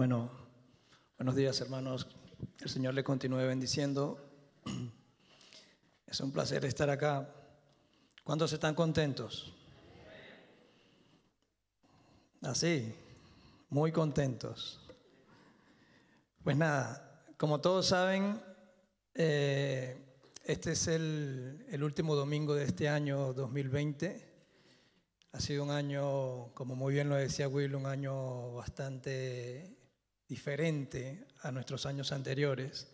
Bueno, buenos días hermanos. El Señor le continúe bendiciendo. Es un placer estar acá. ¿Cuántos están contentos? Así, muy contentos. Pues nada, como todos saben, eh, este es el, el último domingo de este año 2020. Ha sido un año, como muy bien lo decía Will, un año bastante diferente a nuestros años anteriores,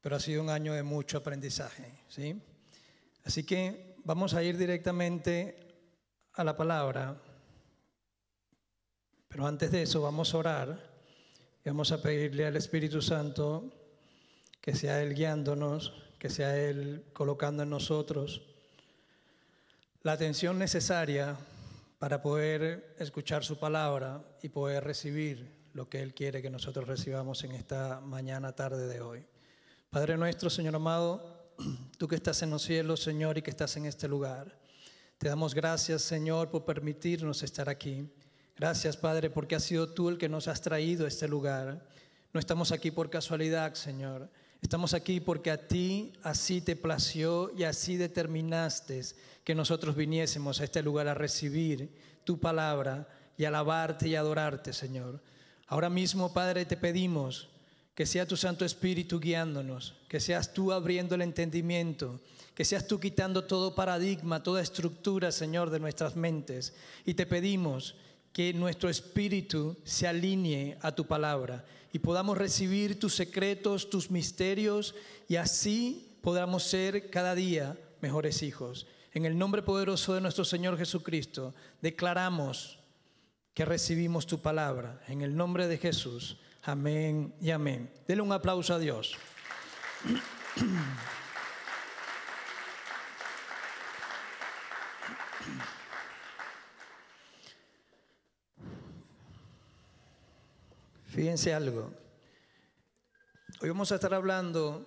pero ha sido un año de mucho aprendizaje. ¿sí? Así que vamos a ir directamente a la palabra, pero antes de eso vamos a orar y vamos a pedirle al Espíritu Santo que sea Él guiándonos, que sea Él colocando en nosotros la atención necesaria para poder escuchar su palabra y poder recibir lo que Él quiere que nosotros recibamos en esta mañana, tarde de hoy. Padre nuestro, Señor amado, tú que estás en los cielos, Señor, y que estás en este lugar, te damos gracias, Señor, por permitirnos estar aquí. Gracias, Padre, porque has sido tú el que nos has traído a este lugar. No estamos aquí por casualidad, Señor. Estamos aquí porque a ti así te plació y así determinaste que nosotros viniésemos a este lugar a recibir tu palabra y alabarte y adorarte, Señor. Ahora mismo, Padre, te pedimos que sea tu Santo Espíritu guiándonos, que seas tú abriendo el entendimiento, que seas tú quitando todo paradigma, toda estructura, Señor, de nuestras mentes. Y te pedimos que nuestro espíritu se alinee a tu palabra y podamos recibir tus secretos, tus misterios y así podamos ser cada día mejores hijos. En el nombre poderoso de nuestro Señor Jesucristo, declaramos que recibimos tu palabra. En el nombre de Jesús. Amén y amén. Dele un aplauso a Dios. Fíjense algo. Hoy vamos a estar hablando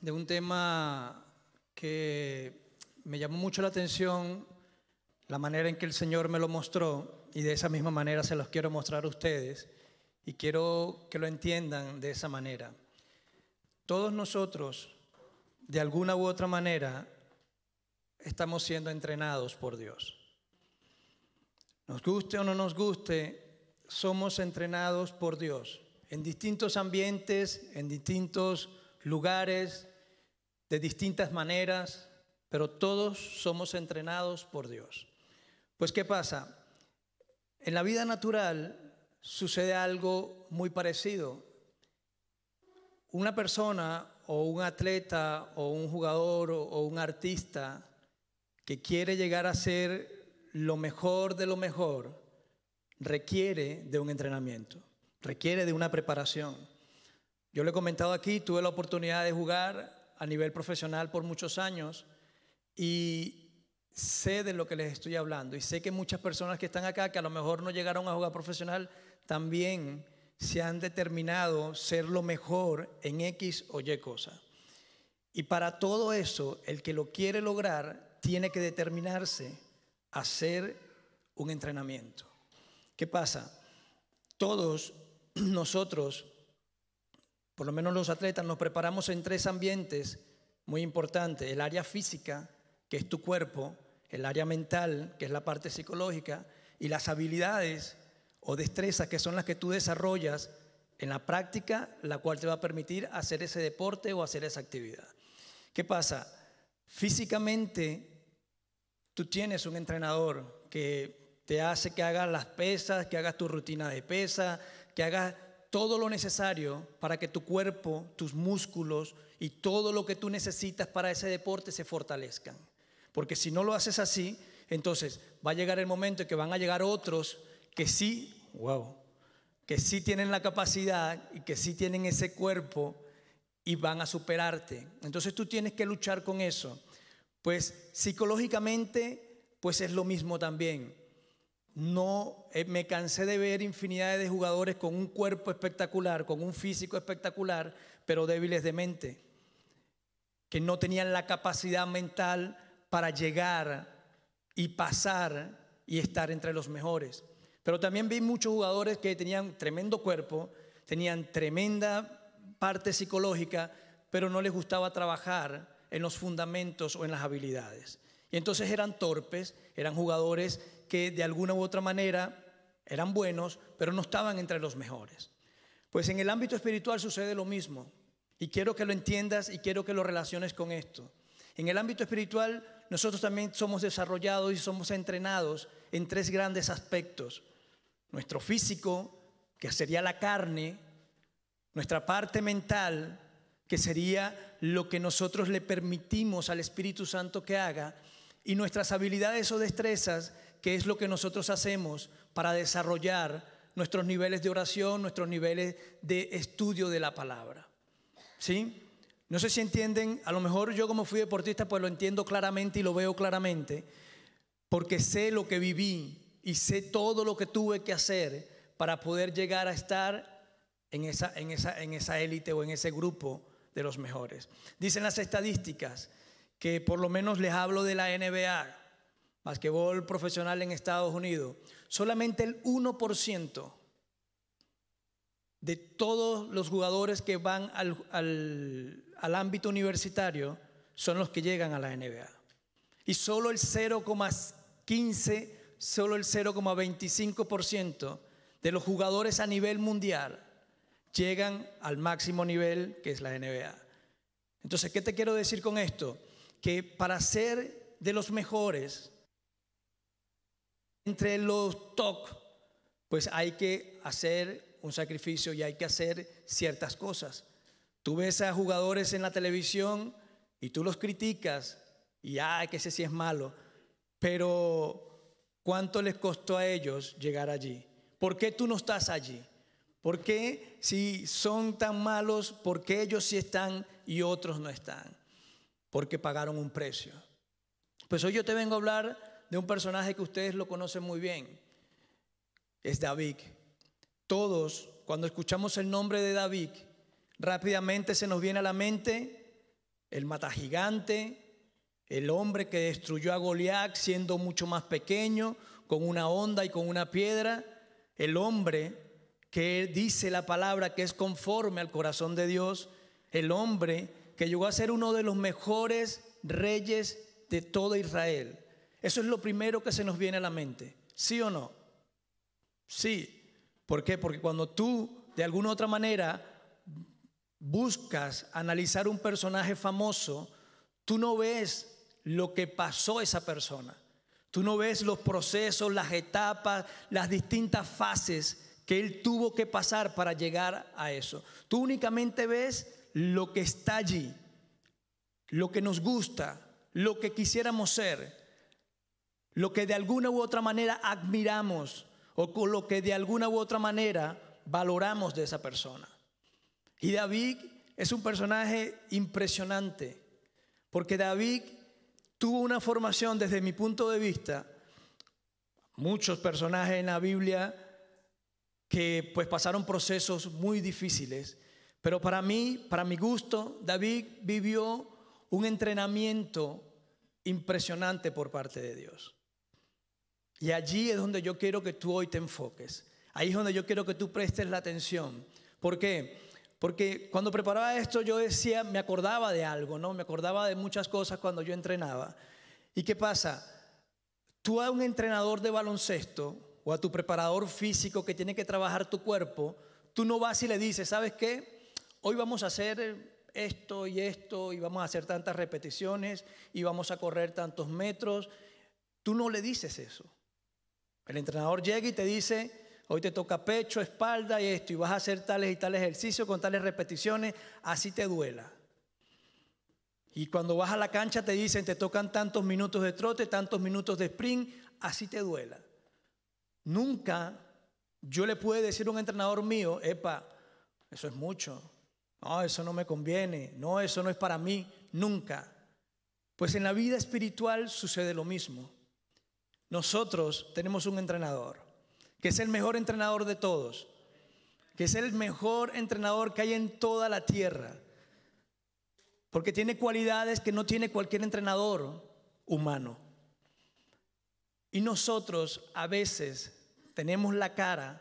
de un tema que me llamó mucho la atención, la manera en que el Señor me lo mostró, y de esa misma manera se los quiero mostrar a ustedes, y quiero que lo entiendan de esa manera. Todos nosotros, de alguna u otra manera, estamos siendo entrenados por Dios. Nos guste o no nos guste, somos entrenados por Dios en distintos ambientes, en distintos lugares, de distintas maneras, pero todos somos entrenados por Dios. Pues ¿qué pasa? En la vida natural sucede algo muy parecido. Una persona o un atleta o un jugador o un artista que quiere llegar a ser lo mejor de lo mejor, requiere de un entrenamiento, requiere de una preparación. Yo le he comentado aquí, tuve la oportunidad de jugar a nivel profesional por muchos años y sé de lo que les estoy hablando y sé que muchas personas que están acá, que a lo mejor no llegaron a jugar profesional, también se han determinado ser lo mejor en X o Y cosa. Y para todo eso, el que lo quiere lograr tiene que determinarse a hacer un entrenamiento. ¿Qué pasa? Todos nosotros, por lo menos los atletas, nos preparamos en tres ambientes muy importantes. El área física, que es tu cuerpo, el área mental, que es la parte psicológica, y las habilidades o destrezas, que son las que tú desarrollas en la práctica, la cual te va a permitir hacer ese deporte o hacer esa actividad. ¿Qué pasa? Físicamente, tú tienes un entrenador que te hace que hagas las pesas, que hagas tu rutina de pesa, que hagas todo lo necesario para que tu cuerpo, tus músculos y todo lo que tú necesitas para ese deporte se fortalezcan. Porque si no lo haces así, entonces va a llegar el momento en que van a llegar otros que sí, wow, que sí tienen la capacidad y que sí tienen ese cuerpo y van a superarte. Entonces tú tienes que luchar con eso. Pues psicológicamente, pues es lo mismo también no eh, me cansé de ver infinidad de jugadores con un cuerpo espectacular, con un físico espectacular, pero débiles de mente, que no tenían la capacidad mental para llegar y pasar y estar entre los mejores. Pero también vi muchos jugadores que tenían tremendo cuerpo, tenían tremenda parte psicológica, pero no les gustaba trabajar en los fundamentos o en las habilidades. Y entonces eran torpes, eran jugadores que de alguna u otra manera eran buenos, pero no estaban entre los mejores. Pues en el ámbito espiritual sucede lo mismo. Y quiero que lo entiendas y quiero que lo relaciones con esto. En el ámbito espiritual nosotros también somos desarrollados y somos entrenados en tres grandes aspectos. Nuestro físico, que sería la carne, nuestra parte mental, que sería lo que nosotros le permitimos al Espíritu Santo que haga, y nuestras habilidades o destrezas, que es lo que nosotros hacemos para desarrollar nuestros niveles de oración, nuestros niveles de estudio de la palabra. ¿Sí? No sé si entienden, a lo mejor yo como fui deportista pues lo entiendo claramente y lo veo claramente, porque sé lo que viví y sé todo lo que tuve que hacer para poder llegar a estar en esa, en esa, en esa élite o en ese grupo de los mejores. Dicen las estadísticas que por lo menos les hablo de la NBA, basquetbol profesional en Estados Unidos, solamente el 1% de todos los jugadores que van al, al ámbito universitario son los que llegan a la NBA. Y solo el 0,15, solo el 0,25% de los jugadores a nivel mundial llegan al máximo nivel que es la NBA. Entonces, ¿qué te quiero decir con esto? Que para ser de los mejores, entre los top, pues hay que hacer un sacrificio y hay que hacer ciertas cosas. Tú ves a jugadores en la televisión y tú los criticas y ay, que ese sí es malo. Pero ¿cuánto les costó a ellos llegar allí? ¿Por qué tú no estás allí? ¿Por qué si son tan malos, por qué ellos sí están y otros no están? Porque pagaron un precio. Pues hoy yo te vengo a hablar de un personaje que ustedes lo conocen muy bien. Es David. Todos, cuando escuchamos el nombre de David, Rápidamente se nos viene a la mente el matagigante, el hombre que destruyó a Goliat siendo mucho más pequeño, con una onda y con una piedra, el hombre que dice la palabra que es conforme al corazón de Dios, el hombre que llegó a ser uno de los mejores reyes de todo Israel. Eso es lo primero que se nos viene a la mente, ¿sí o no? Sí. ¿Por qué? Porque cuando tú de alguna otra manera buscas analizar un personaje famoso, tú no ves lo que pasó esa persona. Tú no ves los procesos, las etapas, las distintas fases que él tuvo que pasar para llegar a eso. Tú únicamente ves lo que está allí, lo que nos gusta, lo que quisiéramos ser, lo que de alguna u otra manera admiramos o con lo que de alguna u otra manera valoramos de esa persona. Y David es un personaje impresionante, porque David tuvo una formación desde mi punto de vista, muchos personajes en la Biblia que pues pasaron procesos muy difíciles, pero para mí, para mi gusto, David vivió un entrenamiento impresionante por parte de Dios. Y allí es donde yo quiero que tú hoy te enfoques. Ahí es donde yo quiero que tú prestes la atención. ¿Por qué? Porque cuando preparaba esto yo decía, me acordaba de algo, ¿no? Me acordaba de muchas cosas cuando yo entrenaba. ¿Y qué pasa? Tú a un entrenador de baloncesto o a tu preparador físico que tiene que trabajar tu cuerpo, tú no vas y le dices, ¿sabes qué? Hoy vamos a hacer esto y esto y vamos a hacer tantas repeticiones y vamos a correr tantos metros. Tú no le dices eso. El entrenador llega y te dice, hoy te toca pecho, espalda y esto, y vas a hacer tales y tales ejercicios con tales repeticiones, así te duela. Y cuando vas a la cancha te dicen, te tocan tantos minutos de trote, tantos minutos de sprint, así te duela. Nunca yo le pude decir a un entrenador mío, epa, eso es mucho, no, eso no me conviene, no, eso no es para mí, nunca. Pues en la vida espiritual sucede lo mismo. Nosotros tenemos un entrenador que es el mejor entrenador de todos, que es el mejor entrenador que hay en toda la tierra, porque tiene cualidades que no tiene cualquier entrenador humano. Y nosotros a veces tenemos la cara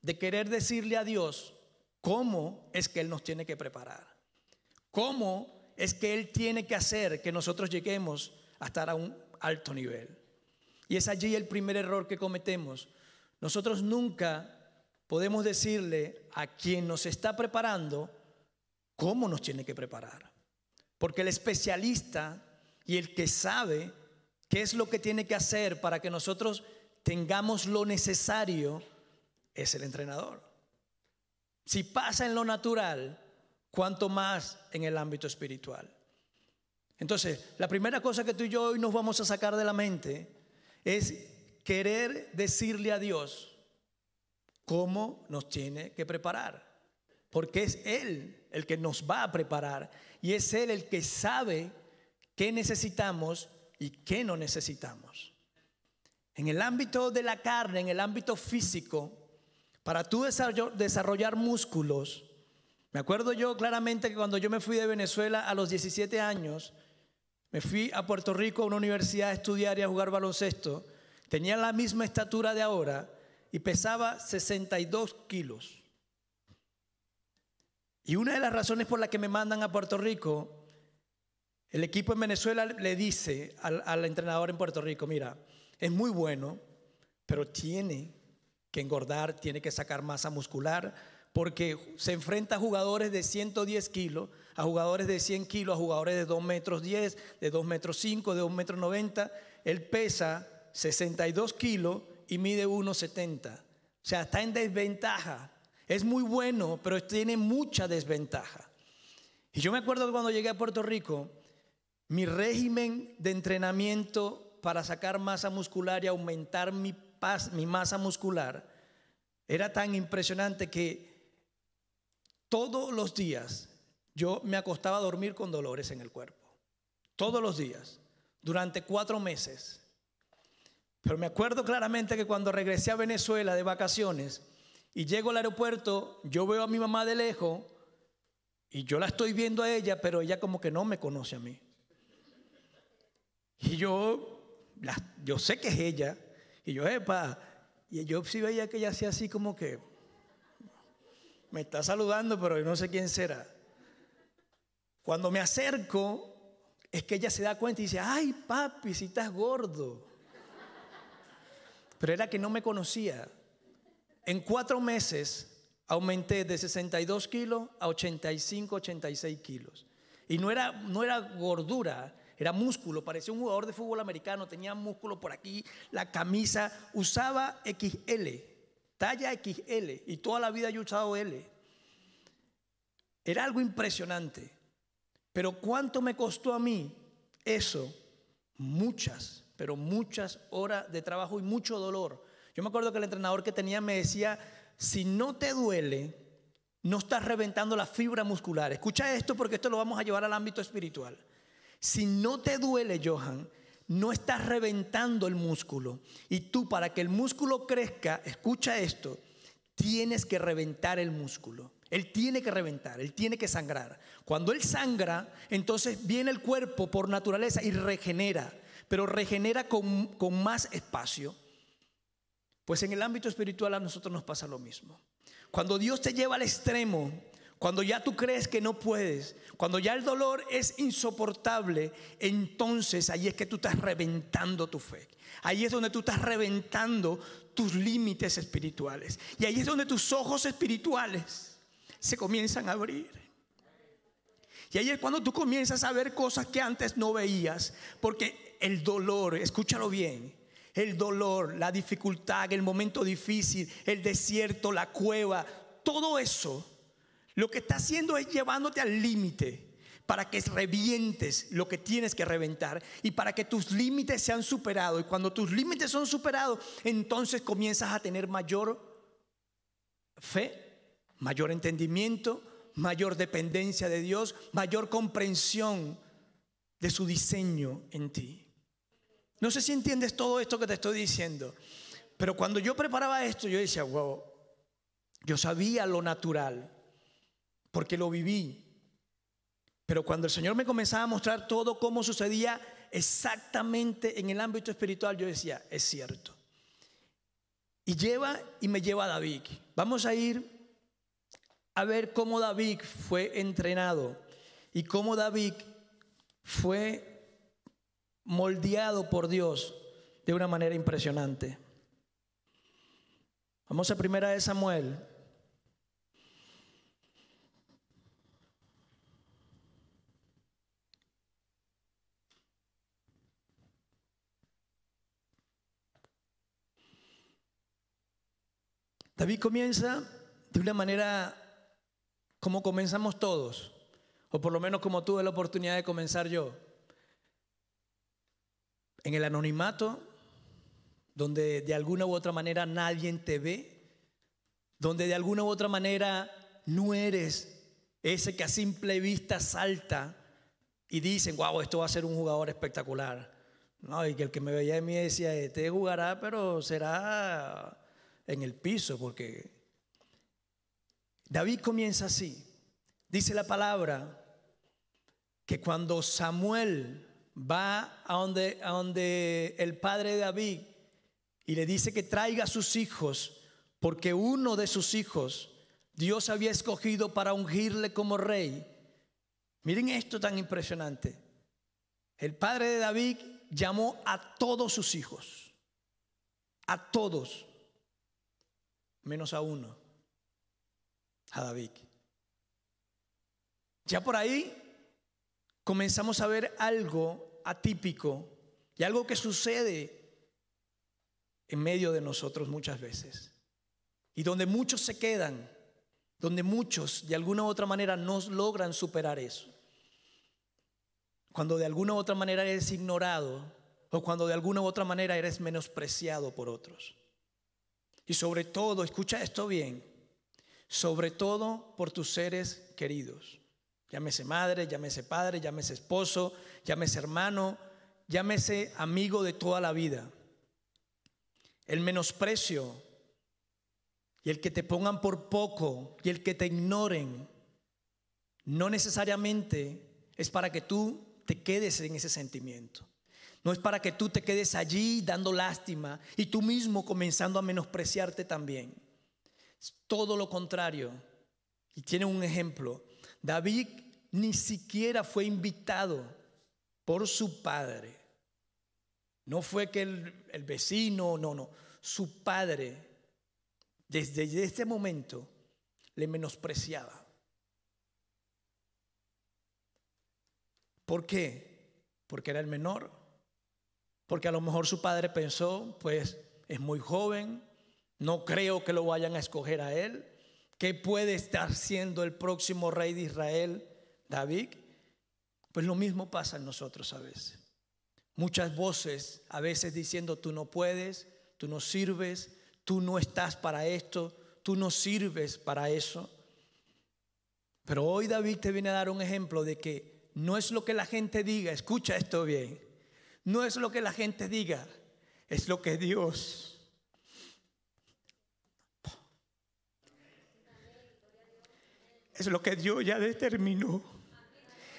de querer decirle a Dios cómo es que Él nos tiene que preparar, cómo es que Él tiene que hacer que nosotros lleguemos a estar a un alto nivel. Y es allí el primer error que cometemos. Nosotros nunca podemos decirle a quien nos está preparando cómo nos tiene que preparar. Porque el especialista y el que sabe qué es lo que tiene que hacer para que nosotros tengamos lo necesario es el entrenador. Si pasa en lo natural, cuanto más en el ámbito espiritual. Entonces, la primera cosa que tú y yo hoy nos vamos a sacar de la mente es querer decirle a Dios cómo nos tiene que preparar. Porque es Él el que nos va a preparar y es Él el que sabe qué necesitamos y qué no necesitamos. En el ámbito de la carne, en el ámbito físico, para tú desarrollar músculos, me acuerdo yo claramente que cuando yo me fui de Venezuela a los 17 años, me fui a Puerto Rico a una universidad a estudiar y a jugar baloncesto, tenía la misma estatura de ahora y pesaba 62 kilos. Y una de las razones por las que me mandan a Puerto Rico, el equipo en Venezuela le dice al, entrenador en Puerto Rico, mira, es muy bueno, pero tiene que engordar, tiene que sacar masa muscular, porque se enfrenta a jugadores de 110 kilos, a jugadores de 100 kilos, a jugadores de 2 metros 10, de 2 metros 5, de 2 metros 90. Él pesa 62 kilos y mide 1,70. O sea, está en desventaja es muy bueno, pero tiene mucha desventaja. Y yo me acuerdo que cuando llegué a Puerto Rico, mi régimen de entrenamiento para sacar masa muscular y aumentar mi, mi masa muscular era tan impresionante que todos los días yo me acostaba a dormir con dolores en el cuerpo. Todos los días, durante cuatro meses. Pero me acuerdo claramente que cuando regresé a Venezuela de vacaciones, y llego al aeropuerto, yo veo a mi mamá de lejos y yo la estoy viendo a ella, pero ella como que no me conoce a mí. Y yo, yo sé que es ella. Y yo, epa, y yo sí veía que ella hacía así como que me está saludando, pero yo no sé quién será. Cuando me acerco, es que ella se da cuenta y dice, ay papi, si estás gordo. Pero era que no me conocía. En cuatro meses aumenté de 62 kilos a 85, 86 kilos. Y no era, no era gordura, era músculo. Parecía un jugador de fútbol americano, tenía músculo por aquí, la camisa. Usaba XL, talla XL, y toda la vida yo he usado L. Era algo impresionante. Pero ¿cuánto me costó a mí eso? Muchas, pero muchas horas de trabajo y mucho dolor. Yo me acuerdo que el entrenador que tenía me decía, si no te duele, no estás reventando la fibra muscular. Escucha esto porque esto lo vamos a llevar al ámbito espiritual. Si no te duele, Johan, no estás reventando el músculo. Y tú para que el músculo crezca, escucha esto, tienes que reventar el músculo. Él tiene que reventar, él tiene que sangrar. Cuando él sangra, entonces viene el cuerpo por naturaleza y regenera, pero regenera con, con más espacio. Pues en el ámbito espiritual a nosotros nos pasa lo mismo. Cuando Dios te lleva al extremo, cuando ya tú crees que no puedes, cuando ya el dolor es insoportable, entonces ahí es que tú estás reventando tu fe. Ahí es donde tú estás reventando tus límites espirituales. Y ahí es donde tus ojos espirituales se comienzan a abrir. Y ahí es cuando tú comienzas a ver cosas que antes no veías. Porque el dolor, escúchalo bien, el dolor, la dificultad, el momento difícil, el desierto, la cueva, todo eso, lo que está haciendo es llevándote al límite para que revientes lo que tienes que reventar y para que tus límites sean superados. Y cuando tus límites son superados, entonces comienzas a tener mayor fe, mayor entendimiento, mayor dependencia de Dios, mayor comprensión de su diseño en ti. No sé si entiendes todo esto que te estoy diciendo, pero cuando yo preparaba esto, yo decía, wow, yo sabía lo natural, porque lo viví. Pero cuando el Señor me comenzaba a mostrar todo cómo sucedía exactamente en el ámbito espiritual, yo decía, es cierto. Y lleva y me lleva a David. Vamos a ir a ver cómo David fue entrenado y cómo David fue moldeado por Dios de una manera impresionante. Vamos a primera de Samuel. David comienza de una manera como comenzamos todos, o por lo menos como tuve la oportunidad de comenzar yo, en el anonimato, donde de alguna u otra manera nadie te ve, donde de alguna u otra manera no eres ese que a simple vista salta y dicen, wow, esto va a ser un jugador espectacular. No, y que el que me veía de mí decía, este jugará, pero será en el piso, porque David comienza así. Dice la palabra que cuando Samuel va a donde, a donde el padre de David y le dice que traiga a sus hijos, porque uno de sus hijos Dios había escogido para ungirle como rey. Miren esto tan impresionante. El padre de David llamó a todos sus hijos, a todos, menos a uno a David. Ya por ahí comenzamos a ver algo atípico y algo que sucede en medio de nosotros muchas veces. Y donde muchos se quedan, donde muchos de alguna u otra manera no logran superar eso. Cuando de alguna u otra manera eres ignorado o cuando de alguna u otra manera eres menospreciado por otros. Y sobre todo, escucha esto bien, sobre todo por tus seres queridos. Llámese madre, llámese padre, llámese esposo, llámese hermano, llámese amigo de toda la vida. El menosprecio y el que te pongan por poco y el que te ignoren, no necesariamente es para que tú te quedes en ese sentimiento. No es para que tú te quedes allí dando lástima y tú mismo comenzando a menospreciarte también todo lo contrario. Y tiene un ejemplo. David ni siquiera fue invitado por su padre. No fue que el, vecino, no, no. Su padre, desde ese momento, le menospreciaba. ¿Por qué? Porque era el menor. Porque a lo mejor su padre pensó, pues es muy joven, no creo que lo vayan a escoger a él. ¿Qué puede estar siendo el próximo rey de Israel, David? Pues lo mismo pasa en nosotros a veces. Muchas voces a veces diciendo, tú no puedes, tú no sirves, tú no estás para esto, tú no sirves para eso. Pero hoy David te viene a dar un ejemplo de que no es lo que la gente diga, escucha esto bien, no es lo que la gente diga, es lo que Dios es lo que Dios ya determinó.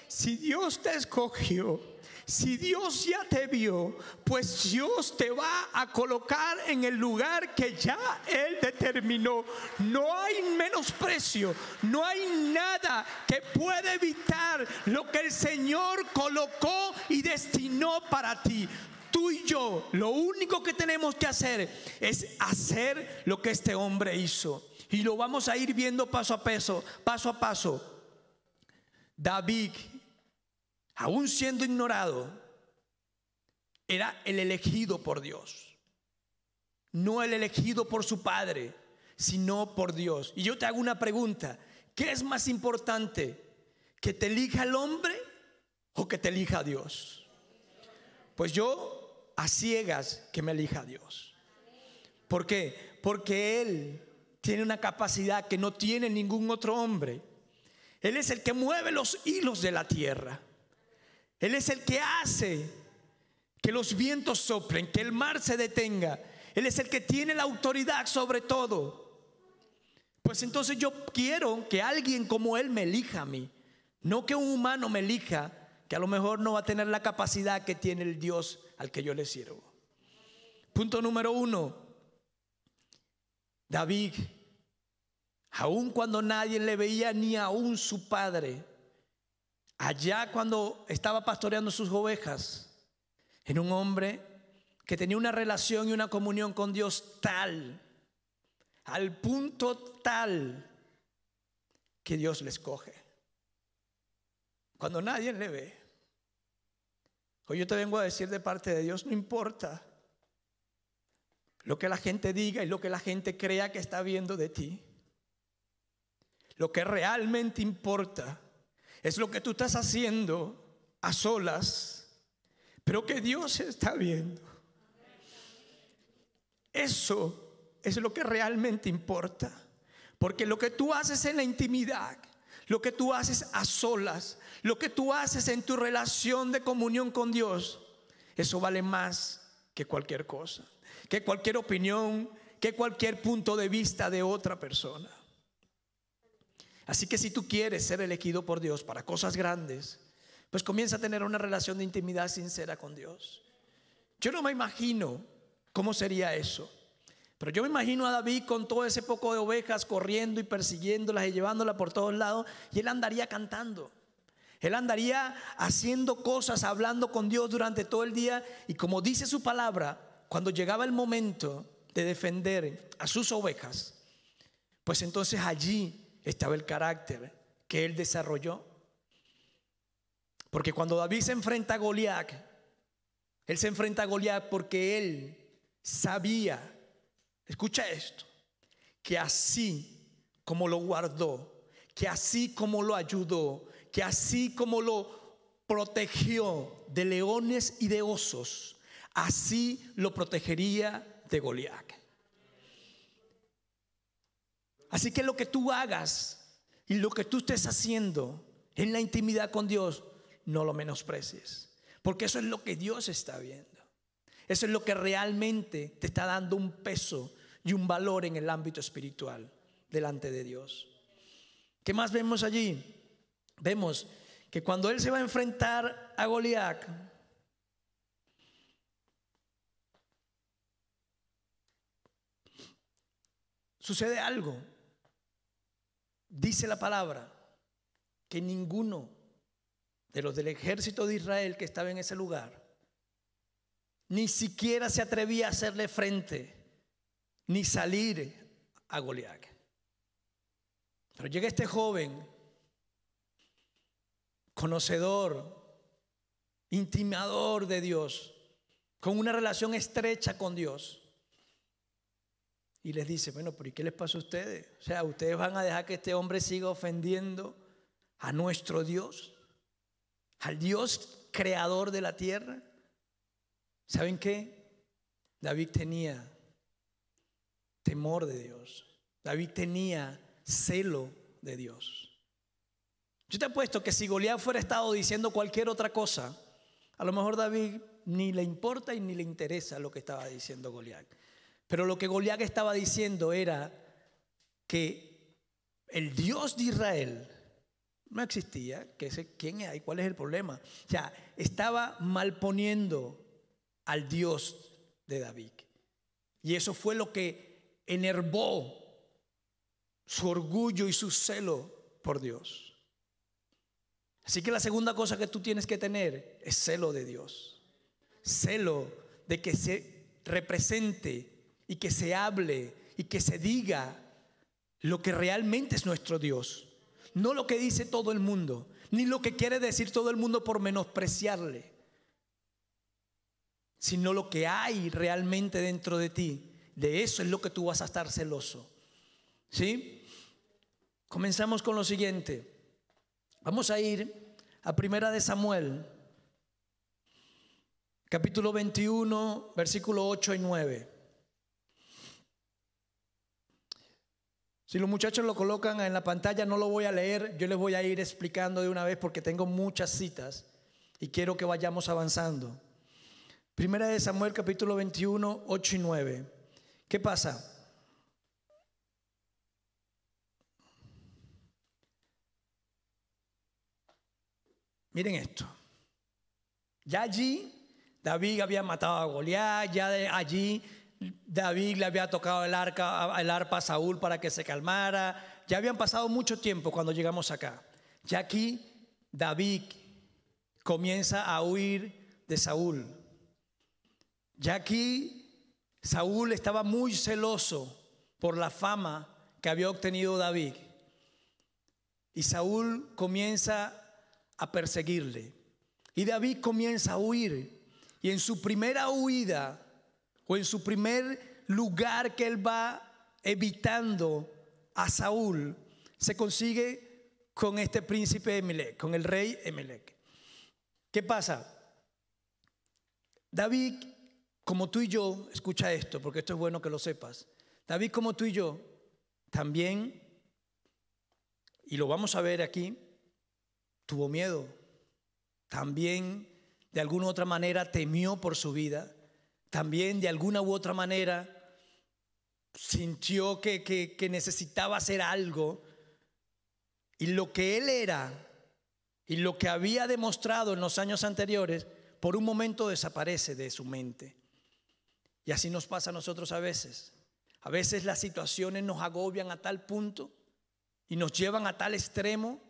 Si Dios te escogió, si Dios ya te vio, pues Dios te va a colocar en el lugar que ya Él determinó. No hay menosprecio, no hay nada que pueda evitar lo que el Señor colocó y destinó para ti. Tú y yo, lo único que tenemos que hacer es hacer lo que este hombre hizo. Y lo vamos a ir viendo paso a paso, paso a paso. David, aún siendo ignorado, era el elegido por Dios. No el elegido por su padre, sino por Dios. Y yo te hago una pregunta. ¿Qué es más importante? ¿Que te elija el hombre o que te elija Dios? Pues yo a ciegas que me elija Dios. ¿Por qué? Porque Él tiene una capacidad que no tiene ningún otro hombre. Él es el que mueve los hilos de la tierra. Él es el que hace que los vientos soplen, que el mar se detenga. Él es el que tiene la autoridad sobre todo. Pues entonces yo quiero que alguien como Él me elija a mí. No que un humano me elija, que a lo mejor no va a tener la capacidad que tiene el Dios al que yo le sirvo. Punto número uno. David, aun cuando nadie le veía ni aún su padre, allá cuando estaba pastoreando sus ovejas, en un hombre que tenía una relación y una comunión con Dios tal, al punto tal, que Dios le escoge. Cuando nadie le ve. Hoy yo te vengo a decir de parte de Dios, no importa lo que la gente diga y lo que la gente crea que está viendo de ti. Lo que realmente importa es lo que tú estás haciendo a solas, pero que Dios está viendo. Eso es lo que realmente importa. Porque lo que tú haces en la intimidad, lo que tú haces a solas, lo que tú haces en tu relación de comunión con Dios, eso vale más que cualquier cosa, que cualquier opinión, que cualquier punto de vista de otra persona. Así que si tú quieres ser elegido por Dios para cosas grandes, pues comienza a tener una relación de intimidad sincera con Dios. Yo no me imagino cómo sería eso. Pero yo me imagino a David con todo ese poco de ovejas corriendo y persiguiéndolas y llevándolas por todos lados y él andaría cantando. Él andaría haciendo cosas, hablando con Dios durante todo el día y como dice su palabra, cuando llegaba el momento de defender a sus ovejas, pues entonces allí estaba el carácter que él desarrolló. Porque cuando David se enfrenta a Goliat, él se enfrenta a Goliat porque él sabía Escucha esto, que así como lo guardó, que así como lo ayudó, que así como lo protegió de leones y de osos, así lo protegería de Goliat. Así que lo que tú hagas y lo que tú estés haciendo en la intimidad con Dios, no lo menosprecies, porque eso es lo que Dios está viendo. Eso es lo que realmente te está dando un peso y un valor en el ámbito espiritual delante de Dios. ¿Qué más vemos allí? Vemos que cuando él se va a enfrentar a Goliat, sucede algo. Dice la palabra que ninguno de los del ejército de Israel que estaba en ese lugar ni siquiera se atrevía a hacerle frente, ni salir a Goliat. Pero llega este joven, conocedor, intimador de Dios, con una relación estrecha con Dios. Y les dice, bueno, pero ¿y qué les pasa a ustedes? O sea, ¿ustedes van a dejar que este hombre siga ofendiendo a nuestro Dios? ¿Al Dios creador de la tierra? ¿Saben qué? David tenía temor de Dios. David tenía celo de Dios. Yo te apuesto que si Goliat fuera estado diciendo cualquier otra cosa, a lo mejor David ni le importa y ni le interesa lo que estaba diciendo Goliat. Pero lo que Goliat estaba diciendo era que el Dios de Israel no existía, que sé quién hay, cuál es el problema. O sea, estaba malponiendo al Dios de David. Y eso fue lo que enervó su orgullo y su celo por Dios. Así que la segunda cosa que tú tienes que tener es celo de Dios. Celo de que se represente y que se hable y que se diga lo que realmente es nuestro Dios. No lo que dice todo el mundo, ni lo que quiere decir todo el mundo por menospreciarle sino lo que hay realmente dentro de ti. De eso es lo que tú vas a estar celoso. ¿Sí? Comenzamos con lo siguiente. Vamos a ir a Primera de Samuel, capítulo 21, versículo 8 y 9. Si los muchachos lo colocan en la pantalla, no lo voy a leer, yo les voy a ir explicando de una vez porque tengo muchas citas y quiero que vayamos avanzando. Primera de Samuel capítulo 21, 8 y 9. ¿Qué pasa? Miren esto. Ya allí David había matado a Goliat, ya allí David le había tocado el, arca, el arpa a Saúl para que se calmara. Ya habían pasado mucho tiempo cuando llegamos acá. Ya aquí David comienza a huir de Saúl. Ya aquí Saúl estaba muy celoso por la fama que había obtenido David. Y Saúl comienza a perseguirle. Y David comienza a huir. Y en su primera huida, o en su primer lugar que él va evitando a Saúl, se consigue con este príncipe Emelec, con el rey Emelec. ¿Qué pasa? David, como tú y yo, escucha esto, porque esto es bueno que lo sepas. David, como tú y yo, también, y lo vamos a ver aquí, tuvo miedo. También, de alguna u otra manera, temió por su vida. También, de alguna u otra manera, sintió que, necesitaba hacer algo. Y lo que él era y lo que había demostrado en los años anteriores, por un momento desaparece de su mente. Y así nos pasa a nosotros a veces. A veces las situaciones nos agobian a tal punto y nos llevan a tal extremo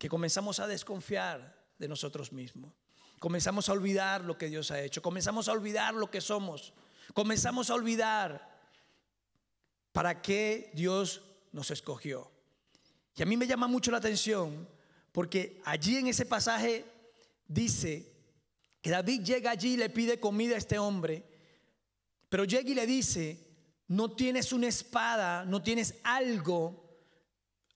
que comenzamos a desconfiar de nosotros mismos. Comenzamos a olvidar lo que Dios ha hecho. Comenzamos a olvidar lo que somos. Comenzamos a olvidar para qué Dios nos escogió. Y a mí me llama mucho la atención porque allí en ese pasaje dice que David llega allí y le pide comida a este hombre, pero llega y le dice, no tienes una espada, no tienes algo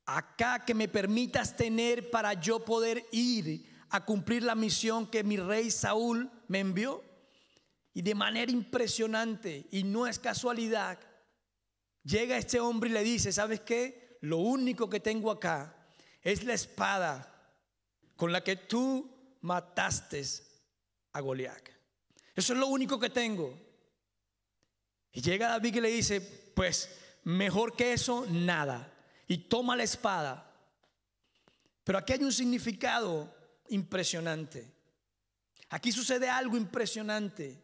acá que me permitas tener para yo poder ir a cumplir la misión que mi rey Saúl me envió. Y de manera impresionante, y no es casualidad, llega este hombre y le dice, ¿sabes qué? Lo único que tengo acá es la espada con la que tú mataste a Goliat. Eso es lo único que tengo. Y llega David y le dice, pues mejor que eso, nada. Y toma la espada. Pero aquí hay un significado impresionante. Aquí sucede algo impresionante.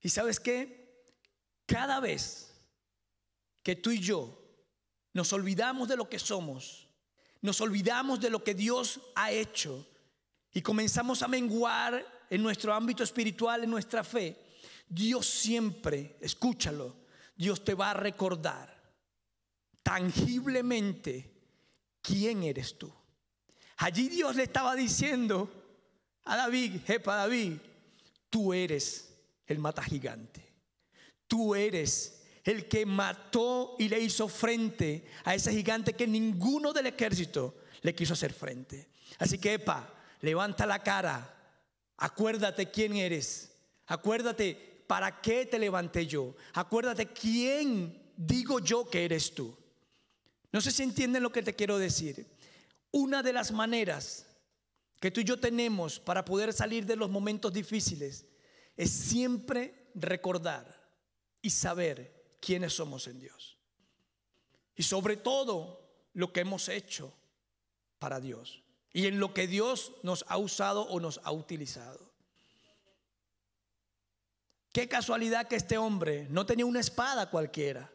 ¿Y sabes qué? Cada vez que tú y yo nos olvidamos de lo que somos, nos olvidamos de lo que Dios ha hecho y comenzamos a menguar en nuestro ámbito espiritual, en nuestra fe, Dios siempre, escúchalo, Dios te va a recordar tangiblemente quién eres tú. Allí Dios le estaba diciendo a David, jepa David, tú eres el mata gigante. Tú eres el que mató y le hizo frente a ese gigante que ninguno del ejército le quiso hacer frente. Así que, epa, levanta la cara, acuérdate quién eres, acuérdate ¿para qué te levanté yo? Acuérdate quién digo yo que eres tú. No sé si entienden lo que te quiero decir. Una de las maneras que tú y yo tenemos para poder salir de los momentos difíciles es siempre recordar y saber quiénes somos en Dios. Y sobre todo lo que hemos hecho para Dios y en lo que Dios nos ha usado o nos ha utilizado. Qué casualidad que este hombre no tenía una espada cualquiera.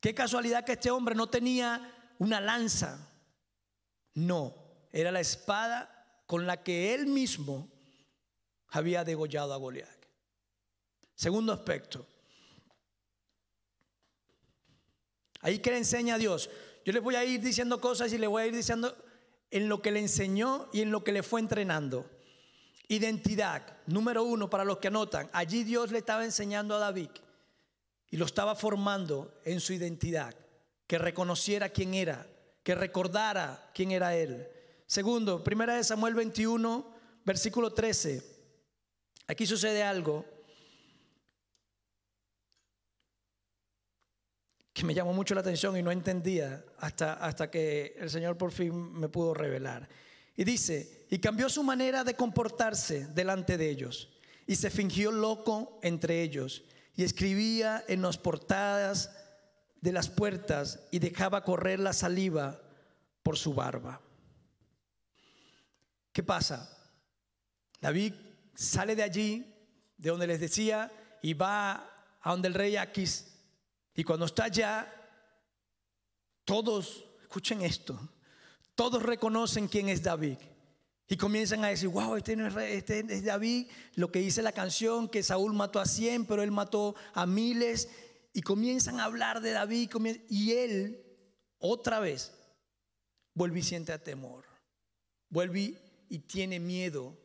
Qué casualidad que este hombre no tenía una lanza. No, era la espada con la que él mismo había degollado a Goliat. Segundo aspecto. Ahí que le enseña a Dios. Yo les voy a ir diciendo cosas y le voy a ir diciendo en lo que le enseñó y en lo que le fue entrenando. Identidad, número uno, para los que anotan, allí Dios le estaba enseñando a David y lo estaba formando en su identidad, que reconociera quién era, que recordara quién era él. Segundo, primera de Samuel 21, versículo 13. Aquí sucede algo que me llamó mucho la atención y no entendía hasta, hasta que el Señor por fin me pudo revelar. Y dice, y cambió su manera de comportarse delante de ellos, y se fingió loco entre ellos, y escribía en las portadas de las puertas y dejaba correr la saliva por su barba. ¿Qué pasa? David sale de allí, de donde les decía, y va a donde el rey Aquis. Y cuando está allá, todos, escuchen esto, todos reconocen quién es David. Y comienzan a decir, wow, este, no es, este es David, lo que dice la canción, que Saúl mató a 100, pero él mató a miles. Y comienzan a hablar de David. Y él, otra vez, vuelve y siente a temor. Vuelve y tiene miedo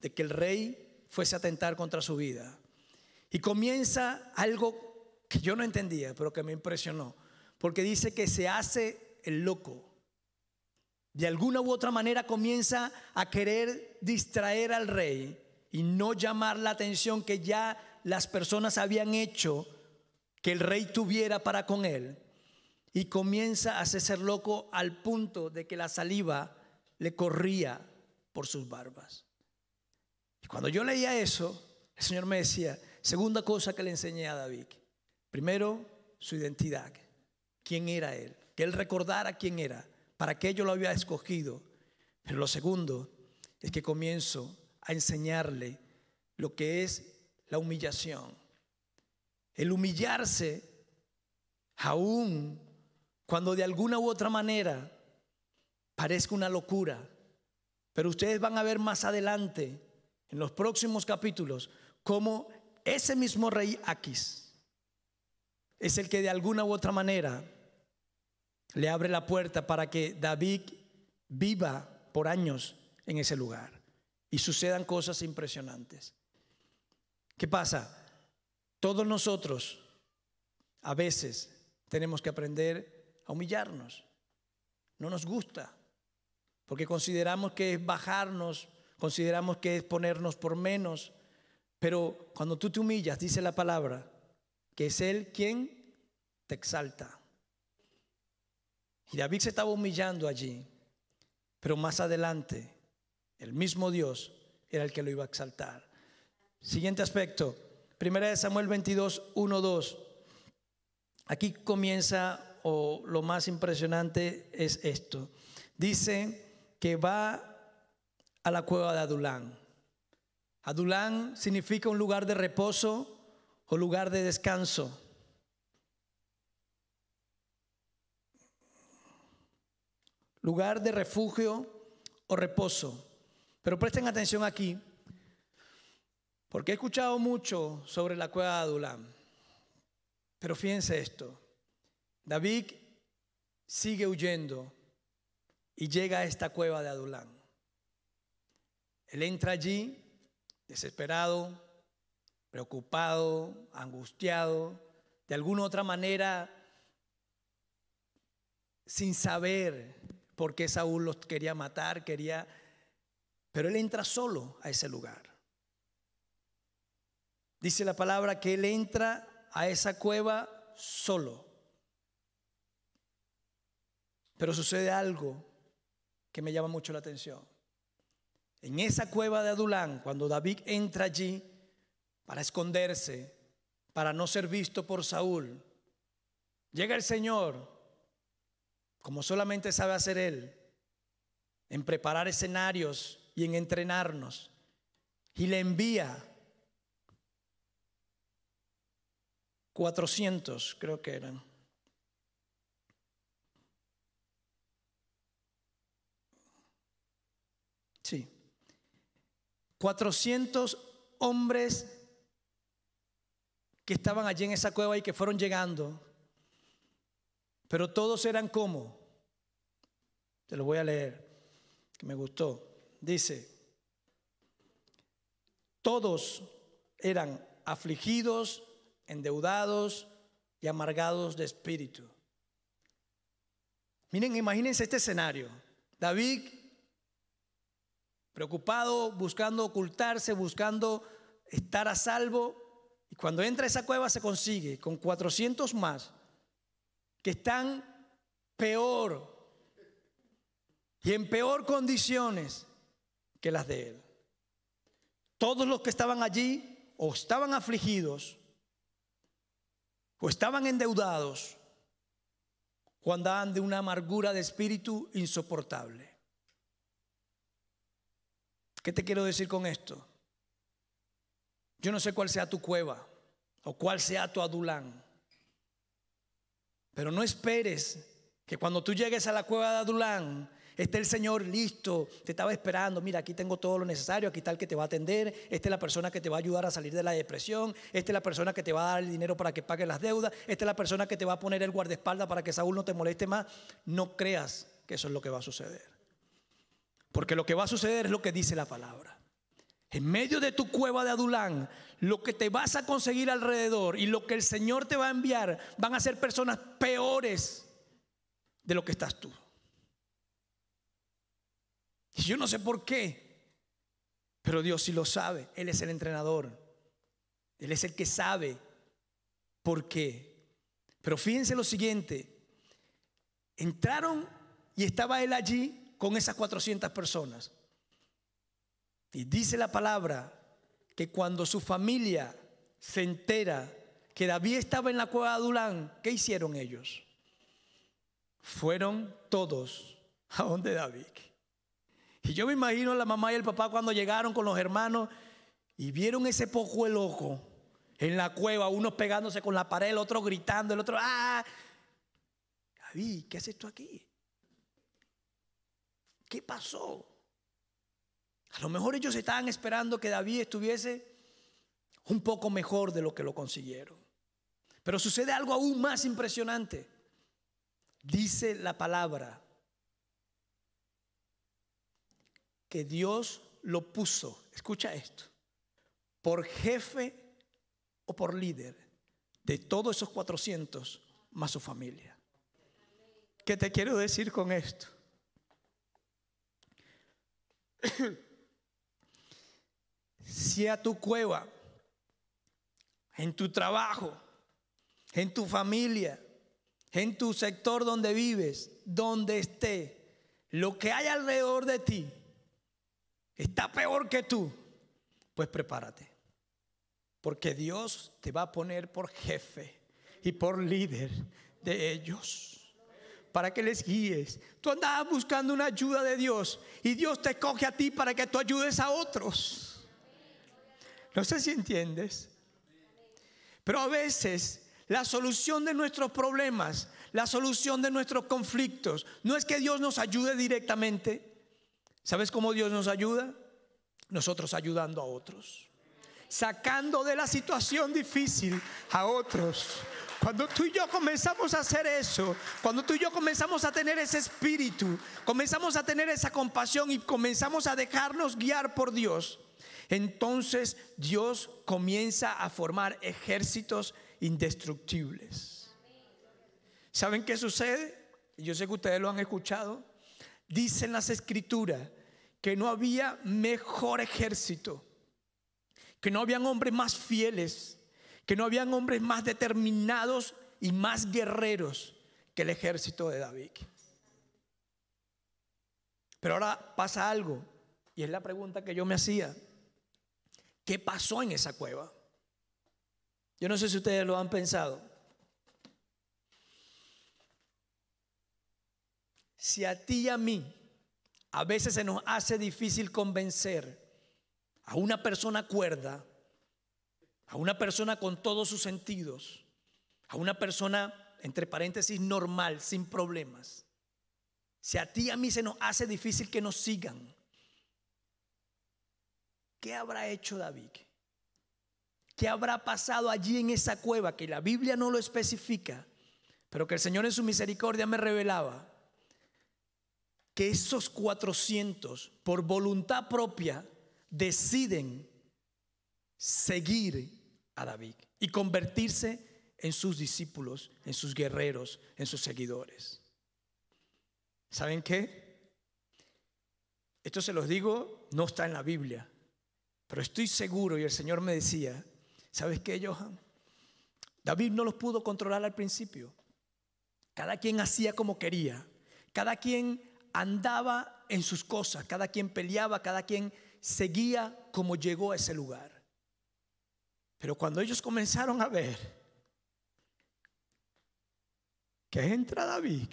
de que el rey fuese a atentar contra su vida. Y comienza algo que yo no entendía, pero que me impresionó. Porque dice que se hace el loco de alguna u otra manera comienza a querer distraer al rey y no llamar la atención que ya las personas habían hecho que el rey tuviera para con él. Y comienza a hacerse loco al punto de que la saliva le corría por sus barbas. Y cuando yo leía eso, el Señor me decía, segunda cosa que le enseñé a David. Primero, su identidad. ¿Quién era él? Que él recordara quién era para qué yo lo había escogido. Pero lo segundo es que comienzo a enseñarle lo que es la humillación. El humillarse aún cuando de alguna u otra manera parezca una locura. Pero ustedes van a ver más adelante, en los próximos capítulos, cómo ese mismo rey Aquis es el que de alguna u otra manera le abre la puerta para que David viva por años en ese lugar y sucedan cosas impresionantes. ¿Qué pasa? Todos nosotros a veces tenemos que aprender a humillarnos. No nos gusta, porque consideramos que es bajarnos, consideramos que es ponernos por menos, pero cuando tú te humillas, dice la palabra, que es Él quien te exalta. Y David se estaba humillando allí, pero más adelante el mismo Dios era el que lo iba a exaltar. Siguiente aspecto, primera de Samuel 22, 1, 2. Aquí comienza, o lo más impresionante es esto. Dice que va a la cueva de Adulán. Adulán significa un lugar de reposo o lugar de descanso. lugar de refugio o reposo. Pero presten atención aquí, porque he escuchado mucho sobre la cueva de Adulam. Pero fíjense esto, David sigue huyendo y llega a esta cueva de Adulam. Él entra allí desesperado, preocupado, angustiado, de alguna otra manera, sin saber porque Saúl los quería matar, quería... Pero él entra solo a ese lugar. Dice la palabra que él entra a esa cueva solo. Pero sucede algo que me llama mucho la atención. En esa cueva de Adulán, cuando David entra allí para esconderse, para no ser visto por Saúl, llega el Señor como solamente sabe hacer Él, en preparar escenarios y en entrenarnos. Y le envía 400, creo que eran. Sí. 400 hombres que estaban allí en esa cueva y que fueron llegando pero todos eran como. Te lo voy a leer, que me gustó. Dice, todos eran afligidos, endeudados y amargados de espíritu. Miren, imagínense este escenario. David, preocupado, buscando ocultarse, buscando estar a salvo. Y cuando entra a esa cueva se consigue con 400 más que están peor y en peor condiciones que las de él. Todos los que estaban allí o estaban afligidos o estaban endeudados o andaban de una amargura de espíritu insoportable. ¿Qué te quiero decir con esto? Yo no sé cuál sea tu cueva o cuál sea tu Adulán. Pero no esperes que cuando tú llegues a la cueva de Adulán, esté el Señor listo, te estaba esperando, mira, aquí tengo todo lo necesario, aquí está el que te va a atender, esta es la persona que te va a ayudar a salir de la depresión, esta es la persona que te va a dar el dinero para que pague las deudas, esta es la persona que te va a poner el guardaespaldas para que Saúl no te moleste más. No creas que eso es lo que va a suceder. Porque lo que va a suceder es lo que dice la palabra. En medio de tu cueva de Adulán, lo que te vas a conseguir alrededor y lo que el Señor te va a enviar van a ser personas peores de lo que estás tú. Y yo no sé por qué, pero Dios sí lo sabe. Él es el entrenador. Él es el que sabe por qué. Pero fíjense lo siguiente. Entraron y estaba él allí con esas 400 personas. Y dice la palabra que cuando su familia se entera que David estaba en la cueva de Adulán, ¿qué hicieron ellos? Fueron todos a donde David. Y yo me imagino a la mamá y el papá cuando llegaron con los hermanos y vieron ese poco loco en la cueva, unos pegándose con la pared, el otro gritando, el otro, ¡ah! David, ¿qué haces tú aquí? ¿Qué pasó? A lo mejor ellos estaban esperando que David estuviese un poco mejor de lo que lo consiguieron. Pero sucede algo aún más impresionante. Dice la palabra que Dios lo puso, escucha esto, por jefe o por líder de todos esos 400 más su familia. ¿Qué te quiero decir con esto? si a tu cueva, en tu trabajo, en tu familia, en tu sector donde vives, donde esté, lo que hay alrededor de ti está peor que tú, pues prepárate. Porque Dios te va a poner por jefe y por líder de ellos para que les guíes. Tú andabas buscando una ayuda de Dios y Dios te coge a ti para que tú ayudes a otros. No sé si entiendes. Pero a veces la solución de nuestros problemas, la solución de nuestros conflictos, no es que Dios nos ayude directamente. ¿Sabes cómo Dios nos ayuda? Nosotros ayudando a otros. Sacando de la situación difícil a otros. Cuando tú y yo comenzamos a hacer eso, cuando tú y yo comenzamos a tener ese espíritu, comenzamos a tener esa compasión y comenzamos a dejarnos guiar por Dios, entonces Dios comienza a formar ejércitos indestructibles. ¿Saben qué sucede? Yo sé que ustedes lo han escuchado. Dicen las escrituras que no había mejor ejército, que no habían hombres más fieles, que no habían hombres más determinados y más guerreros que el ejército de David. Pero ahora pasa algo, y es la pregunta que yo me hacía. ¿Qué pasó en esa cueva? Yo no sé si ustedes lo han pensado. Si a ti y a mí a veces se nos hace difícil convencer a una persona cuerda, a una persona con todos sus sentidos, a una persona, entre paréntesis, normal, sin problemas. Si a ti y a mí se nos hace difícil que nos sigan, ¿qué habrá hecho David? ¿Qué habrá pasado allí en esa cueva que la Biblia no lo especifica, pero que el Señor en su misericordia me revelaba? Que esos 400, por voluntad propia, deciden seguir a David y convertirse en sus discípulos, en sus guerreros, en sus seguidores. ¿Saben qué? Esto se los digo, no está en la Biblia, pero estoy seguro y el Señor me decía, ¿sabes qué, Johan? David no los pudo controlar al principio. Cada quien hacía como quería. Cada quien andaba en sus cosas. Cada quien peleaba. Cada quien seguía como llegó a ese lugar. Pero cuando ellos comenzaron a ver que entra David,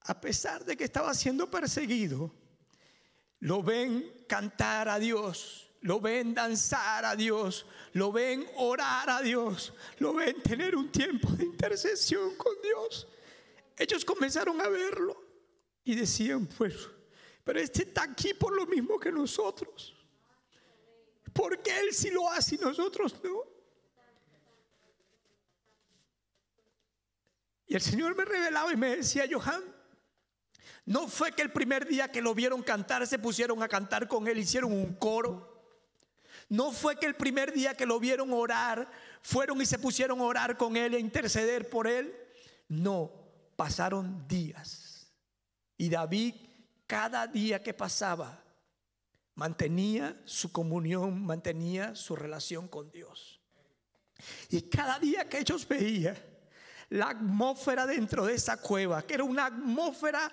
a pesar de que estaba siendo perseguido, lo ven cantar a Dios, lo ven danzar a Dios, lo ven orar a Dios, lo ven tener un tiempo de intercesión con Dios. Ellos comenzaron a verlo y decían, pues, pero este está aquí por lo mismo que nosotros. Porque Él sí lo hace y nosotros no? Y el Señor me revelaba y me decía, Johan, no fue que el primer día que lo vieron cantar se pusieron a cantar con Él, hicieron un coro. No fue que el primer día que lo vieron orar, fueron y se pusieron a orar con Él e interceder por Él. No, pasaron días. Y David, cada día que pasaba, mantenía su comunión, mantenía su relación con Dios. Y cada día que ellos veían la atmósfera dentro de esa cueva, que era una atmósfera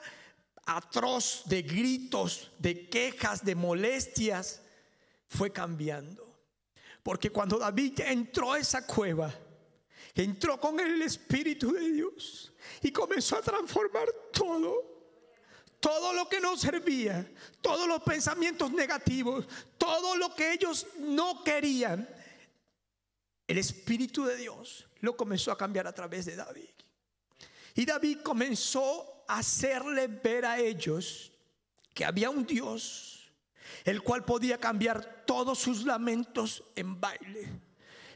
atroz de gritos, de quejas, de molestias, fue cambiando. Porque cuando David entró a esa cueva, entró con el Espíritu de Dios y comenzó a transformar todo todo lo que no servía, todos los pensamientos negativos, todo lo que ellos no querían, el Espíritu de Dios lo comenzó a cambiar a través de David. Y David comenzó a hacerle ver a ellos que había un Dios, el cual podía cambiar todos sus lamentos en baile.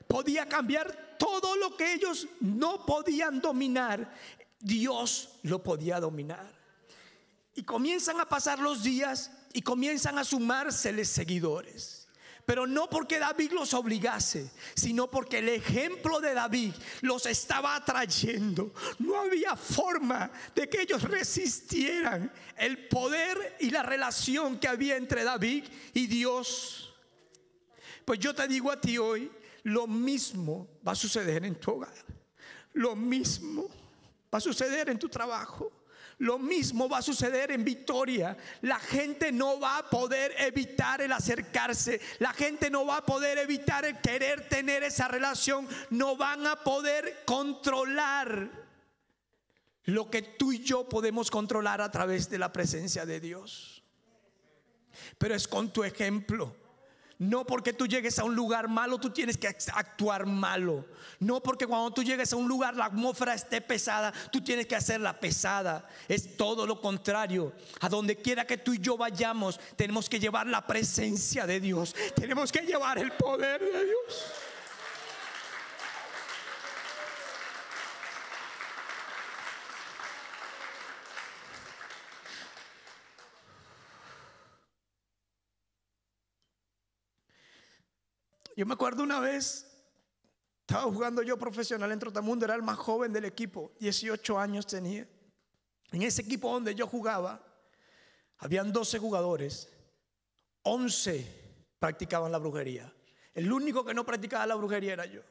Podía cambiar todo lo que ellos no podían dominar. Dios lo podía dominar. Y comienzan a pasar los días y comienzan a sumárseles seguidores. Pero no porque David los obligase, sino porque el ejemplo de David los estaba atrayendo. No había forma de que ellos resistieran el poder y la relación que había entre David y Dios. Pues yo te digo a ti hoy, lo mismo va a suceder en tu hogar. Lo mismo va a suceder en tu trabajo. Lo mismo va a suceder en Victoria. La gente no va a poder evitar el acercarse. La gente no va a poder evitar el querer tener esa relación. No van a poder controlar lo que tú y yo podemos controlar a través de la presencia de Dios. Pero es con tu ejemplo. No porque tú llegues a un lugar malo, tú tienes que actuar malo. No porque cuando tú llegues a un lugar la atmósfera esté pesada, tú tienes que hacerla pesada. Es todo lo contrario. A donde quiera que tú y yo vayamos, tenemos que llevar la presencia de Dios. Tenemos que llevar el poder de Dios. Yo me acuerdo una vez, estaba jugando yo profesional en Trotamundo, era el más joven del equipo, 18 años tenía. En ese equipo donde yo jugaba, habían 12 jugadores, 11 practicaban la brujería. El único que no practicaba la brujería era yo.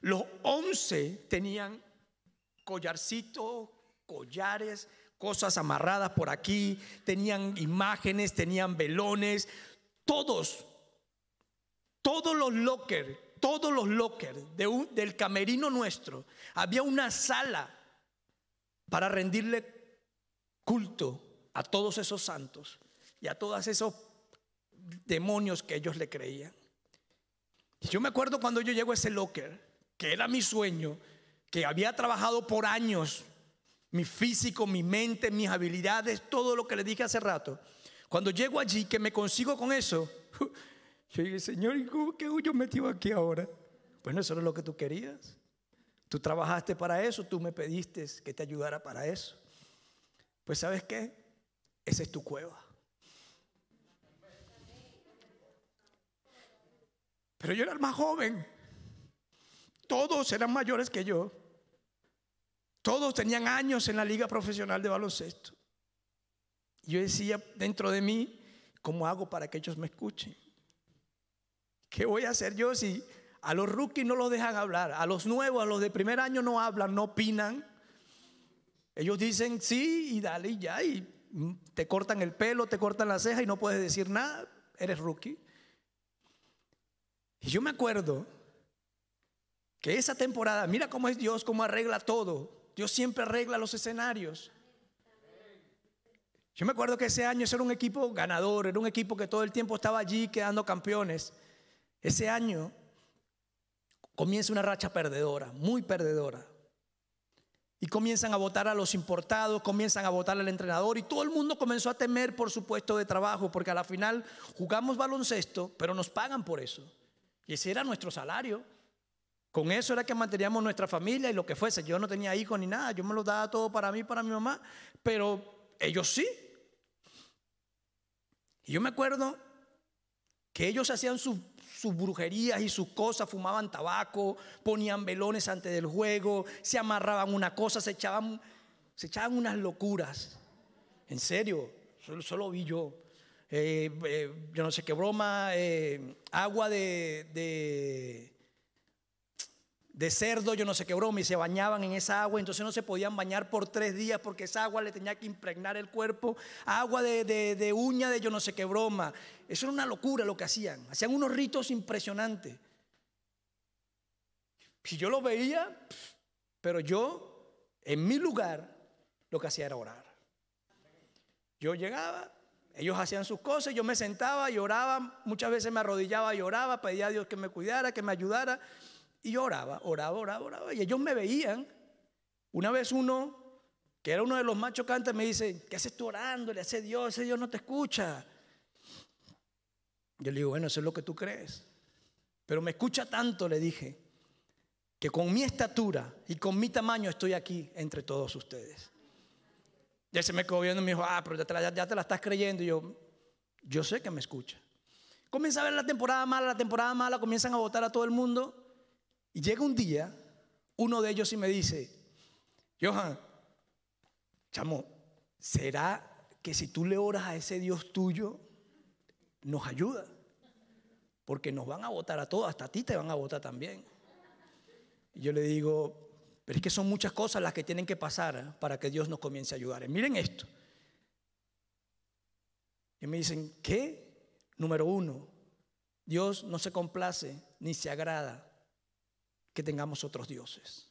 Los 11 tenían collarcitos, collares, cosas amarradas por aquí, tenían imágenes, tenían velones, todos todos los lockers, todos los lockers del camerino nuestro, había una sala para rendirle culto a todos esos santos y a todos esos demonios que ellos le creían. Y yo me acuerdo cuando yo llego a ese locker, que era mi sueño, que había trabajado por años, mi físico, mi mente, mis habilidades, todo lo que le dije hace rato. Cuando llego allí, que me consigo con eso, yo dije, Señor, ¿y qué yo metido aquí ahora? Bueno, eso era lo que tú querías. Tú trabajaste para eso, tú me pediste que te ayudara para eso. Pues sabes qué? Esa es tu cueva. Pero yo era el más joven. Todos eran mayores que yo. Todos tenían años en la liga profesional de baloncesto. Yo decía dentro de mí, ¿cómo hago para que ellos me escuchen? ¿Qué voy a hacer yo si a los rookies no los dejan hablar? A los nuevos, a los de primer año no hablan, no opinan. Ellos dicen sí y dale y ya. Y te cortan el pelo, te cortan la ceja y no puedes decir nada. Eres rookie. Y yo me acuerdo que esa temporada, mira cómo es Dios, cómo arregla todo. Dios siempre arregla los escenarios. Yo me acuerdo que ese año ese era un equipo ganador, era un equipo que todo el tiempo estaba allí quedando campeones. Ese año comienza una racha perdedora, muy perdedora. Y comienzan a votar a los importados, comienzan a votar al entrenador y todo el mundo comenzó a temer por su puesto de trabajo, porque a la final jugamos baloncesto, pero nos pagan por eso. Y ese era nuestro salario. Con eso era que manteníamos nuestra familia y lo que fuese. Yo no tenía hijos ni nada, yo me lo daba todo para mí, para mi mamá, pero ellos sí. Y yo me acuerdo que ellos hacían sus, brujerías y sus cosas, fumaban tabaco, ponían velones antes del juego, se amarraban una cosa, se echaban, se echaban unas locuras. En serio, solo, solo vi yo. Eh, eh, yo no sé qué broma, eh, agua de de cerdo, yo no sé qué broma, y se bañaban en esa agua, entonces no se podían bañar por tres días porque esa agua le tenía que impregnar el cuerpo, agua de, de, uña de yo no sé qué broma. Eso era una locura lo que hacían, hacían unos ritos impresionantes. Si yo lo veía, pero yo, en mi lugar, lo que hacía era orar. Yo llegaba, ellos hacían sus cosas, yo me sentaba y oraba, muchas veces me arrodillaba y oraba, pedía a Dios que me cuidara, que me ayudara. Y yo oraba, oraba, oraba, oraba. Y ellos me veían. Una vez uno, que era uno de los más chocantes, me dice, ¿qué haces tú orando? Le hace Dios, ese Dios no te escucha. Yo le digo, bueno, eso es lo que tú crees. Pero me escucha tanto, le dije, que con mi estatura y con mi tamaño estoy aquí entre todos ustedes. Ya se me quedó viendo y me dijo, ah, pero ya te, la, ya te la estás creyendo. Y yo, yo sé que me escucha. Comienza a ver la temporada mala, la temporada mala, comienzan a votar a todo el mundo. Y llega un día, uno de ellos y me dice, Johan, chamo, ¿será que si tú le oras a ese Dios tuyo, nos ayuda? Porque nos van a votar a todos, hasta a ti te van a votar también. Y yo le digo, pero es que son muchas cosas las que tienen que pasar ¿eh? para que Dios nos comience a ayudar. miren esto. Y me dicen, ¿qué? Número uno, Dios no se complace ni se agrada que tengamos otros dioses.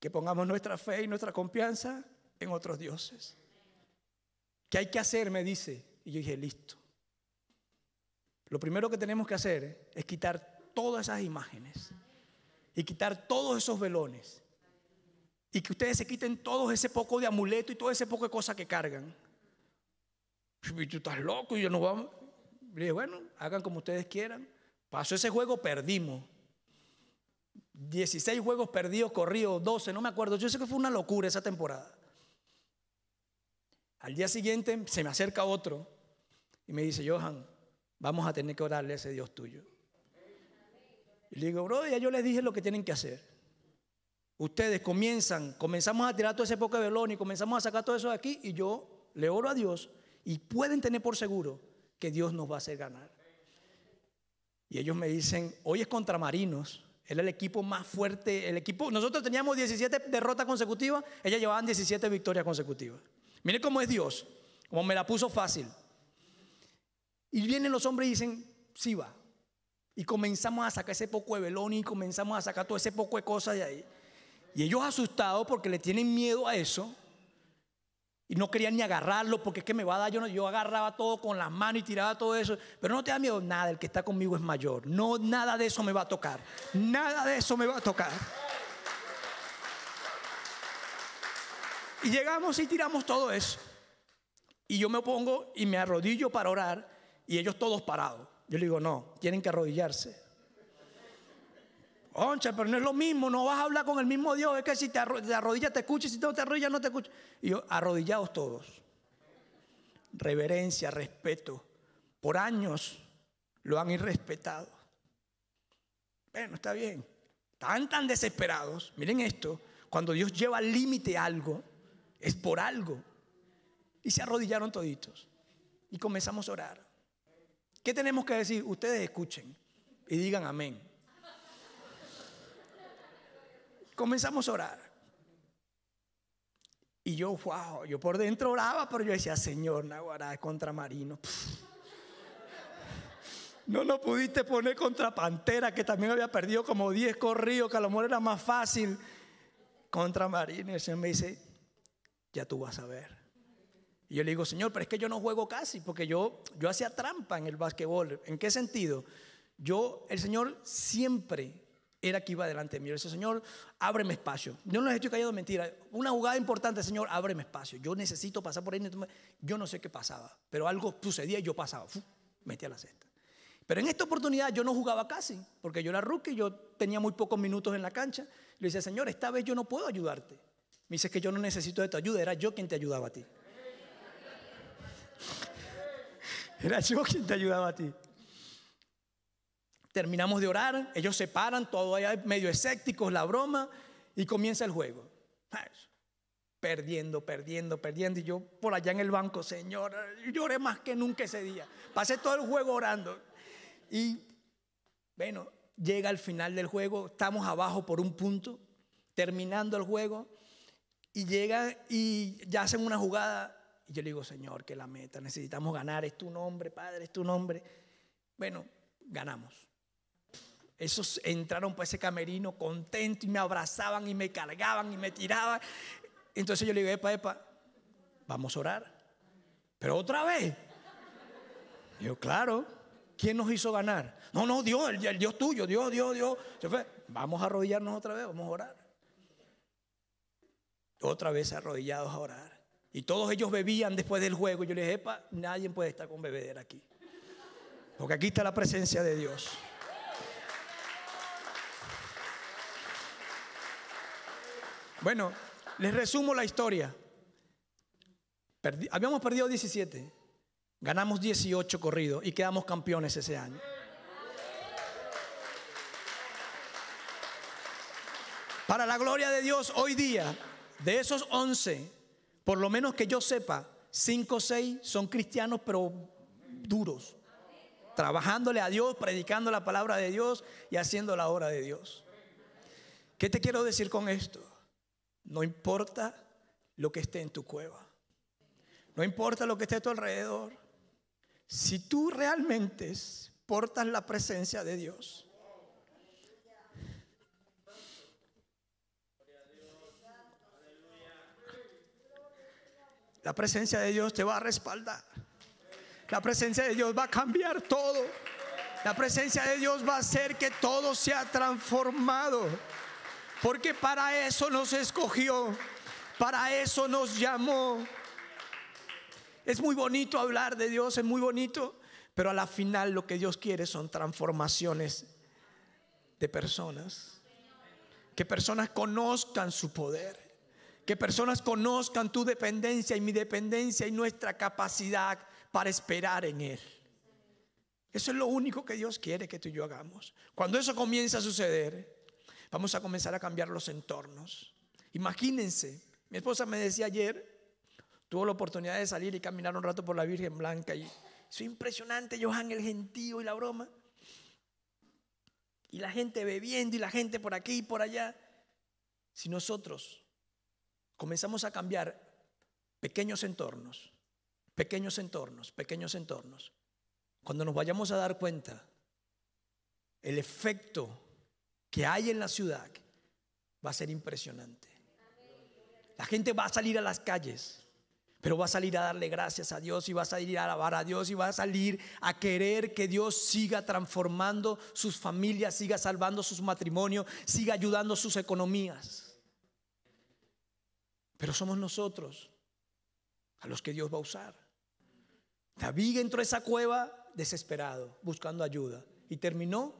Que pongamos nuestra fe y nuestra confianza en otros dioses. ¿Qué hay que hacer? Me dice. Y yo dije, listo. Lo primero que tenemos que hacer es quitar todas esas imágenes y quitar todos esos velones. Y que ustedes se quiten todo ese poco de amuleto y todo ese poco de cosas que cargan. Tú estás loco y yo no vamos. Y dije, bueno, hagan como ustedes quieran. Pasó ese juego, perdimos. 16 juegos perdidos, corridos, 12, no me acuerdo. Yo sé que fue una locura esa temporada. Al día siguiente se me acerca otro y me dice, Johan, vamos a tener que orarle a ese Dios tuyo. Y le digo, bro, ya yo les dije lo que tienen que hacer. Ustedes comienzan, comenzamos a tirar todo ese poco de velón y comenzamos a sacar todo eso de aquí y yo le oro a Dios y pueden tener por seguro que Dios nos va a hacer ganar. Y ellos me dicen, hoy es contra Marinos. Él es el equipo más fuerte. El equipo, nosotros teníamos 17 derrotas consecutivas, ellas llevaban 17 victorias consecutivas. Miren cómo es Dios, como me la puso fácil. Y vienen los hombres y dicen, sí va. Y comenzamos a sacar ese poco de velón y comenzamos a sacar todo ese poco de cosas de ahí. Y ellos asustados porque le tienen miedo a eso, y no quería ni agarrarlo porque es que me va a dar. Yo, yo agarraba todo con las manos y tiraba todo eso. Pero no te da miedo, nada, el que está conmigo es mayor. No, nada de eso me va a tocar. Nada de eso me va a tocar. Y llegamos y tiramos todo eso. Y yo me pongo y me arrodillo para orar y ellos todos parados. Yo le digo, no, tienen que arrodillarse. Oncha, pero no es lo mismo, no vas a hablar con el mismo Dios. Es que si te arrodillas te escucha, si no te arrodillas no te escucha. Y yo, arrodillados todos. Reverencia, respeto. Por años lo han irrespetado. Bueno, está bien. Están tan desesperados. Miren esto. Cuando Dios lleva al límite algo, es por algo. Y se arrodillaron toditos. Y comenzamos a orar. ¿Qué tenemos que decir? Ustedes escuchen y digan amén. Comenzamos a orar. Y yo, wow, yo por dentro oraba, pero yo decía, Señor, Naguará, contra Marino. No nos pudiste poner contra Pantera, que también había perdido como 10 corridos, que a lo mejor era más fácil. Contra Marino. Y el Señor me dice, ya tú vas a ver. Y yo le digo, Señor, pero es que yo no juego casi, porque yo, yo hacía trampa en el básquetbol. ¿En qué sentido? Yo, el Señor siempre era que iba delante de mí. Yo decía, Señor, ábreme espacio. Yo no les estoy cayendo mentira. Una jugada importante, Señor, ábreme espacio. Yo necesito pasar por ahí. Yo no sé qué pasaba, pero algo sucedía y yo pasaba. metía la cesta. Pero en esta oportunidad yo no jugaba casi, porque yo era rookie, yo tenía muy pocos minutos en la cancha. Le dice, Señor, esta vez yo no puedo ayudarte. Me dice que yo no necesito de tu ayuda, era yo quien te ayudaba a ti. Era yo quien te ayudaba a ti. Terminamos de orar, ellos se paran, todo allá medio escépticos, la broma, y comienza el juego. Perdiendo, perdiendo, perdiendo. Y yo por allá en el banco, Señor, lloré más que nunca ese día. Pasé todo el juego orando. Y bueno, llega al final del juego, estamos abajo por un punto, terminando el juego, y llega y ya hacen una jugada. Y yo le digo, Señor, que la meta, necesitamos ganar, es tu nombre, Padre, es tu nombre. Bueno, ganamos. Esos entraron por ese camerino contentos y me abrazaban y me cargaban y me tiraban. Entonces yo le digo, epa, epa, vamos a orar. Pero otra vez. yo, claro, ¿quién nos hizo ganar? No, no, Dios, el, Dios tuyo, Dios, Dios, Dios. Vamos a arrodillarnos otra vez, vamos a orar. Otra vez arrodillados a orar. Y todos ellos bebían después del juego. Yo le dije, epa, nadie puede estar con bebedera aquí. Porque aquí está la presencia de Dios. Bueno, les resumo la historia. habíamos perdido 17, ganamos 18 corridos y quedamos campeones ese año. Para la gloria de Dios, hoy día, de esos 11, por lo menos que yo sepa, 5 o 6 son cristianos, pero duros, trabajándole a Dios, predicando la palabra de Dios y haciendo la obra de Dios. ¿Qué te quiero decir con esto? No importa lo que esté en tu cueva. No importa lo que esté a tu alrededor. Si tú realmente portas la presencia de Dios. La presencia de Dios te va a respaldar. La presencia de Dios va a cambiar todo. La presencia de Dios va a hacer que todo sea transformado. Porque para eso nos escogió, para eso nos llamó. Es muy bonito hablar de Dios, es muy bonito, pero a la final lo que Dios quiere son transformaciones de personas. Que personas conozcan su poder, que personas conozcan tu dependencia y mi dependencia y nuestra capacidad para esperar en Él. Eso es lo único que Dios quiere que tú y yo hagamos. Cuando eso comienza a suceder, Vamos a comenzar a cambiar los entornos. Imagínense, mi esposa me decía ayer, tuvo la oportunidad de salir y caminar un rato por la Virgen Blanca y es impresionante, Johan, el gentío y la broma. Y la gente bebiendo y la gente por aquí y por allá. Si nosotros comenzamos a cambiar pequeños entornos, pequeños entornos, pequeños entornos, cuando nos vayamos a dar cuenta, el efecto que hay en la ciudad va a ser impresionante. La gente va a salir a las calles, pero va a salir a darle gracias a Dios y va a salir a alabar a Dios y va a salir a querer que Dios siga transformando sus familias, siga salvando sus matrimonios, siga ayudando sus economías. Pero somos nosotros a los que Dios va a usar. David entró a esa cueva desesperado, buscando ayuda y terminó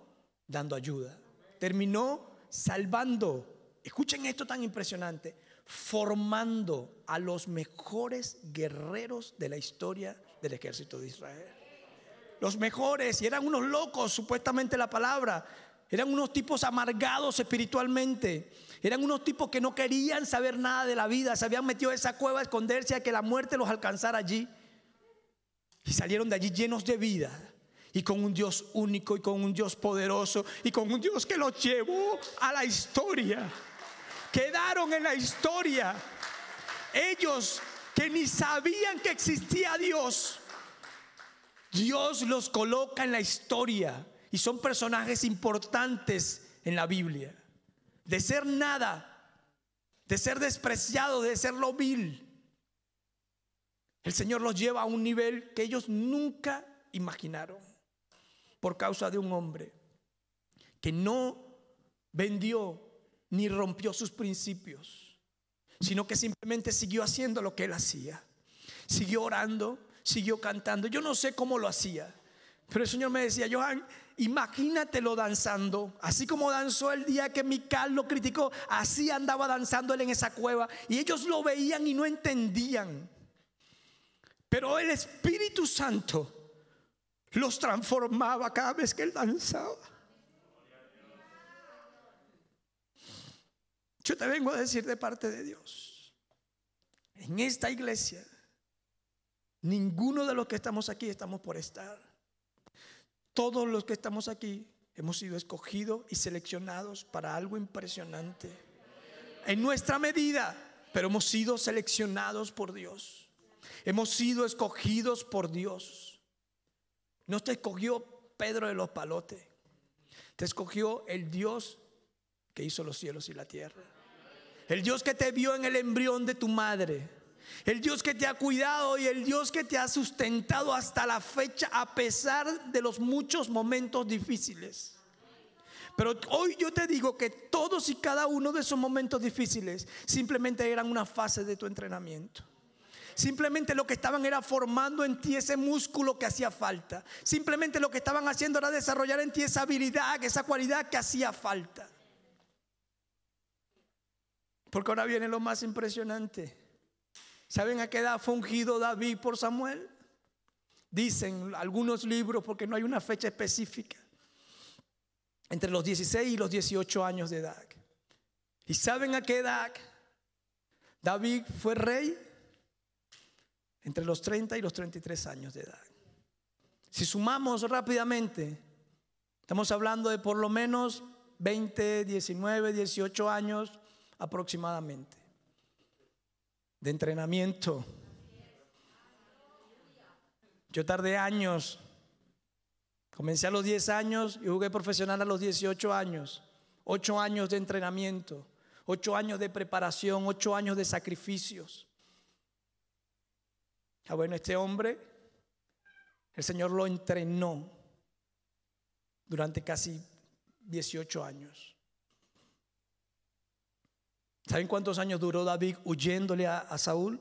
dando ayuda terminó salvando, escuchen esto tan impresionante, formando a los mejores guerreros de la historia del ejército de Israel. Los mejores, y eran unos locos, supuestamente la palabra, eran unos tipos amargados espiritualmente. Eran unos tipos que no querían saber nada de la vida. Se habían metido en esa cueva a esconderse a que la muerte los alcanzara allí. Y salieron de allí llenos de vida y con un Dios único y con un Dios poderoso y con un Dios que los llevó a la historia. Quedaron en la historia. Ellos que ni sabían que existía Dios, Dios los coloca en la historia y son personajes importantes en la Biblia. De ser nada, de ser despreciado, de ser lo vil, El Señor los lleva a un nivel que ellos nunca imaginaron por causa de un hombre que no vendió ni rompió sus principios, sino que simplemente siguió haciendo lo que él hacía. Siguió orando, siguió cantando. Yo no sé cómo lo hacía, pero el Señor me decía, Johan, imagínatelo danzando, así como danzó el día que Mical lo criticó, así andaba danzando él en esa cueva y ellos lo veían y no entendían. Pero el Espíritu Santo los transformaba cada vez que él danzaba. Yo te vengo a decir de parte de Dios, en esta iglesia, ninguno de los que estamos aquí estamos por estar. Todos los que estamos aquí hemos sido escogidos y seleccionados para algo impresionante. En nuestra medida, pero hemos sido seleccionados por Dios. Hemos sido escogidos por Dios. No te escogió Pedro de los palotes. Te escogió el Dios que hizo los cielos y la tierra. El Dios que te vio en el embrión de tu madre. El Dios que te ha cuidado y el Dios que te ha sustentado hasta la fecha a pesar de los muchos momentos difíciles. Pero hoy yo te digo que todos y cada uno de esos momentos difíciles simplemente eran una fase de tu entrenamiento. Simplemente lo que estaban era formando en ti ese músculo que hacía falta. Simplemente lo que estaban haciendo era desarrollar en ti esa habilidad, esa cualidad que hacía falta. Porque ahora viene lo más impresionante. ¿Saben a qué edad fue ungido David por Samuel? Dicen algunos libros porque no hay una fecha específica. Entre los 16 y los 18 años de edad. ¿Y saben a qué edad David fue rey? Entre los 30 y los 33 años de edad. Si sumamos rápidamente, estamos hablando de por lo menos 20, 19, 18 años aproximadamente de entrenamiento. Yo tardé años. Comencé a los 10 años y jugué profesional a los 18 años. 8 años de entrenamiento, 8 años de preparación, 8 años de sacrificios. Ah, bueno, este hombre, el Señor lo entrenó durante casi 18 años. ¿Saben cuántos años duró David huyéndole a, Saúl?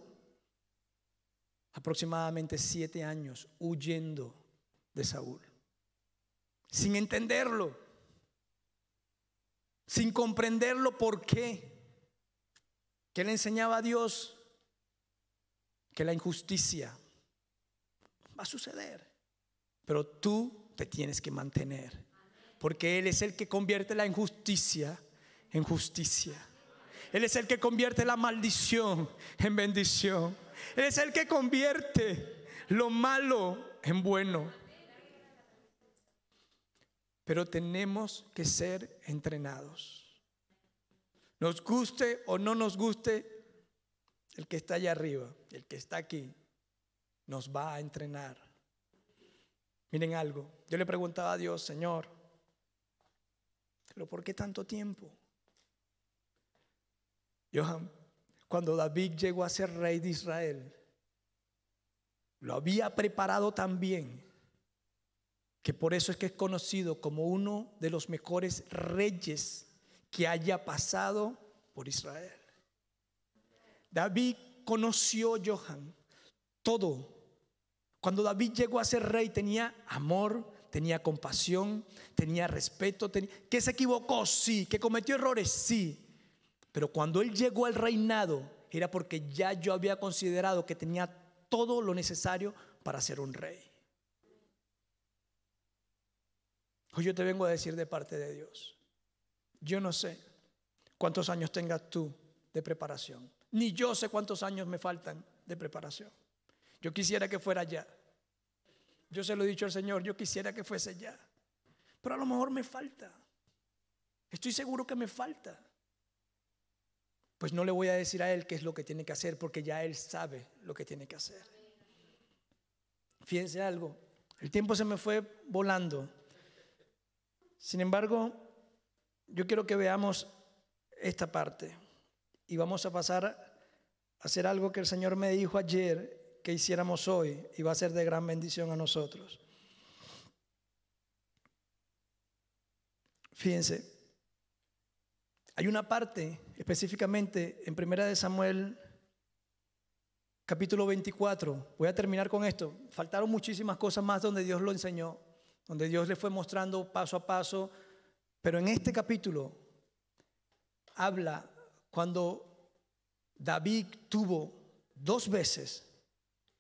Aproximadamente siete años huyendo de Saúl. Sin entenderlo. Sin comprenderlo por qué. ¿Qué le enseñaba a Dios? Que la injusticia va a suceder. Pero tú te tienes que mantener. Porque Él es el que convierte la injusticia en justicia. Él es el que convierte la maldición en bendición. Él es el que convierte lo malo en bueno. Pero tenemos que ser entrenados. Nos guste o no nos guste, el que está allá arriba, el que está aquí, nos va a entrenar. Miren algo, yo le preguntaba a Dios, Señor, pero ¿por qué tanto tiempo? Johan, cuando David llegó a ser rey de Israel, lo había preparado tan bien que por eso es que es conocido como uno de los mejores reyes que haya pasado por Israel. David conoció, Johan, todo. Cuando David llegó a ser rey tenía amor, tenía compasión, tenía respeto. ¿Que se equivocó? Sí. ¿Que cometió errores? Sí. Pero cuando él llegó al reinado era porque ya yo había considerado que tenía todo lo necesario para ser un rey. Hoy yo te vengo a decir de parte de Dios. Yo no sé cuántos años tengas tú de preparación. Ni yo sé cuántos años me faltan de preparación. Yo quisiera que fuera ya. Yo se lo he dicho al Señor, yo quisiera que fuese ya. Pero a lo mejor me falta. Estoy seguro que me falta pues no le voy a decir a él qué es lo que tiene que hacer, porque ya él sabe lo que tiene que hacer. Fíjense algo, el tiempo se me fue volando. Sin embargo, yo quiero que veamos esta parte y vamos a pasar a hacer algo que el Señor me dijo ayer que hiciéramos hoy y va a ser de gran bendición a nosotros. Fíjense, hay una parte específicamente en Primera de Samuel capítulo 24. Voy a terminar con esto. Faltaron muchísimas cosas más donde Dios lo enseñó, donde Dios le fue mostrando paso a paso, pero en este capítulo habla cuando David tuvo dos veces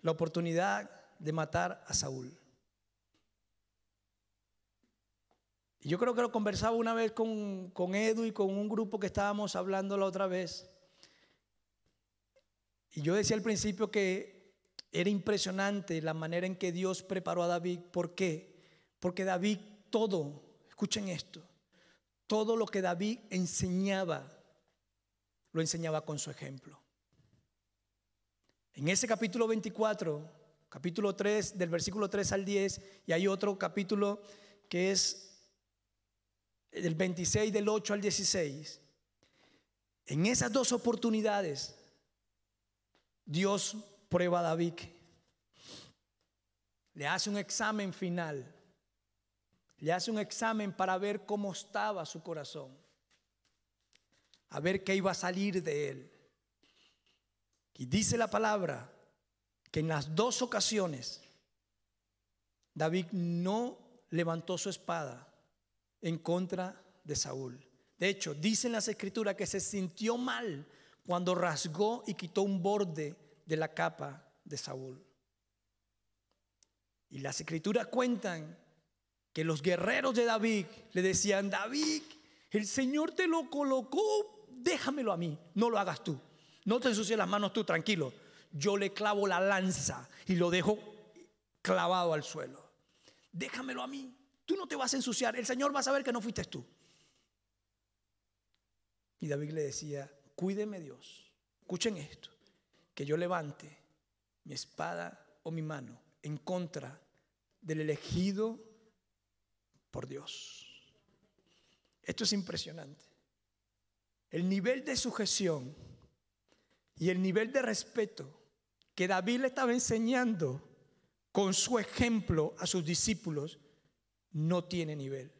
la oportunidad de matar a Saúl. Y yo creo que lo conversaba una vez con, con Edu y con un grupo que estábamos hablando la otra vez. Y yo decía al principio que era impresionante la manera en que Dios preparó a David. ¿Por qué? Porque David todo, escuchen esto, todo lo que David enseñaba, lo enseñaba con su ejemplo. En ese capítulo 24, capítulo 3, del versículo 3 al 10, y hay otro capítulo que es del 26, del 8 al 16. En esas dos oportunidades, Dios prueba a David. Le hace un examen final. Le hace un examen para ver cómo estaba su corazón. A ver qué iba a salir de él. Y dice la palabra que en las dos ocasiones David no levantó su espada en contra de Saúl. De hecho, dicen las escrituras que se sintió mal cuando rasgó y quitó un borde de la capa de Saúl. Y las escrituras cuentan que los guerreros de David le decían, David, el Señor te lo colocó, déjamelo a mí, no lo hagas tú. No te ensucies las manos tú, tranquilo. Yo le clavo la lanza y lo dejo clavado al suelo. Déjamelo a mí. Tú no te vas a ensuciar. El Señor va a saber que no fuiste tú. Y David le decía, cuídeme Dios. Escuchen esto. Que yo levante mi espada o mi mano en contra del elegido por Dios. Esto es impresionante. El nivel de sujeción y el nivel de respeto que David le estaba enseñando con su ejemplo a sus discípulos no tiene nivel.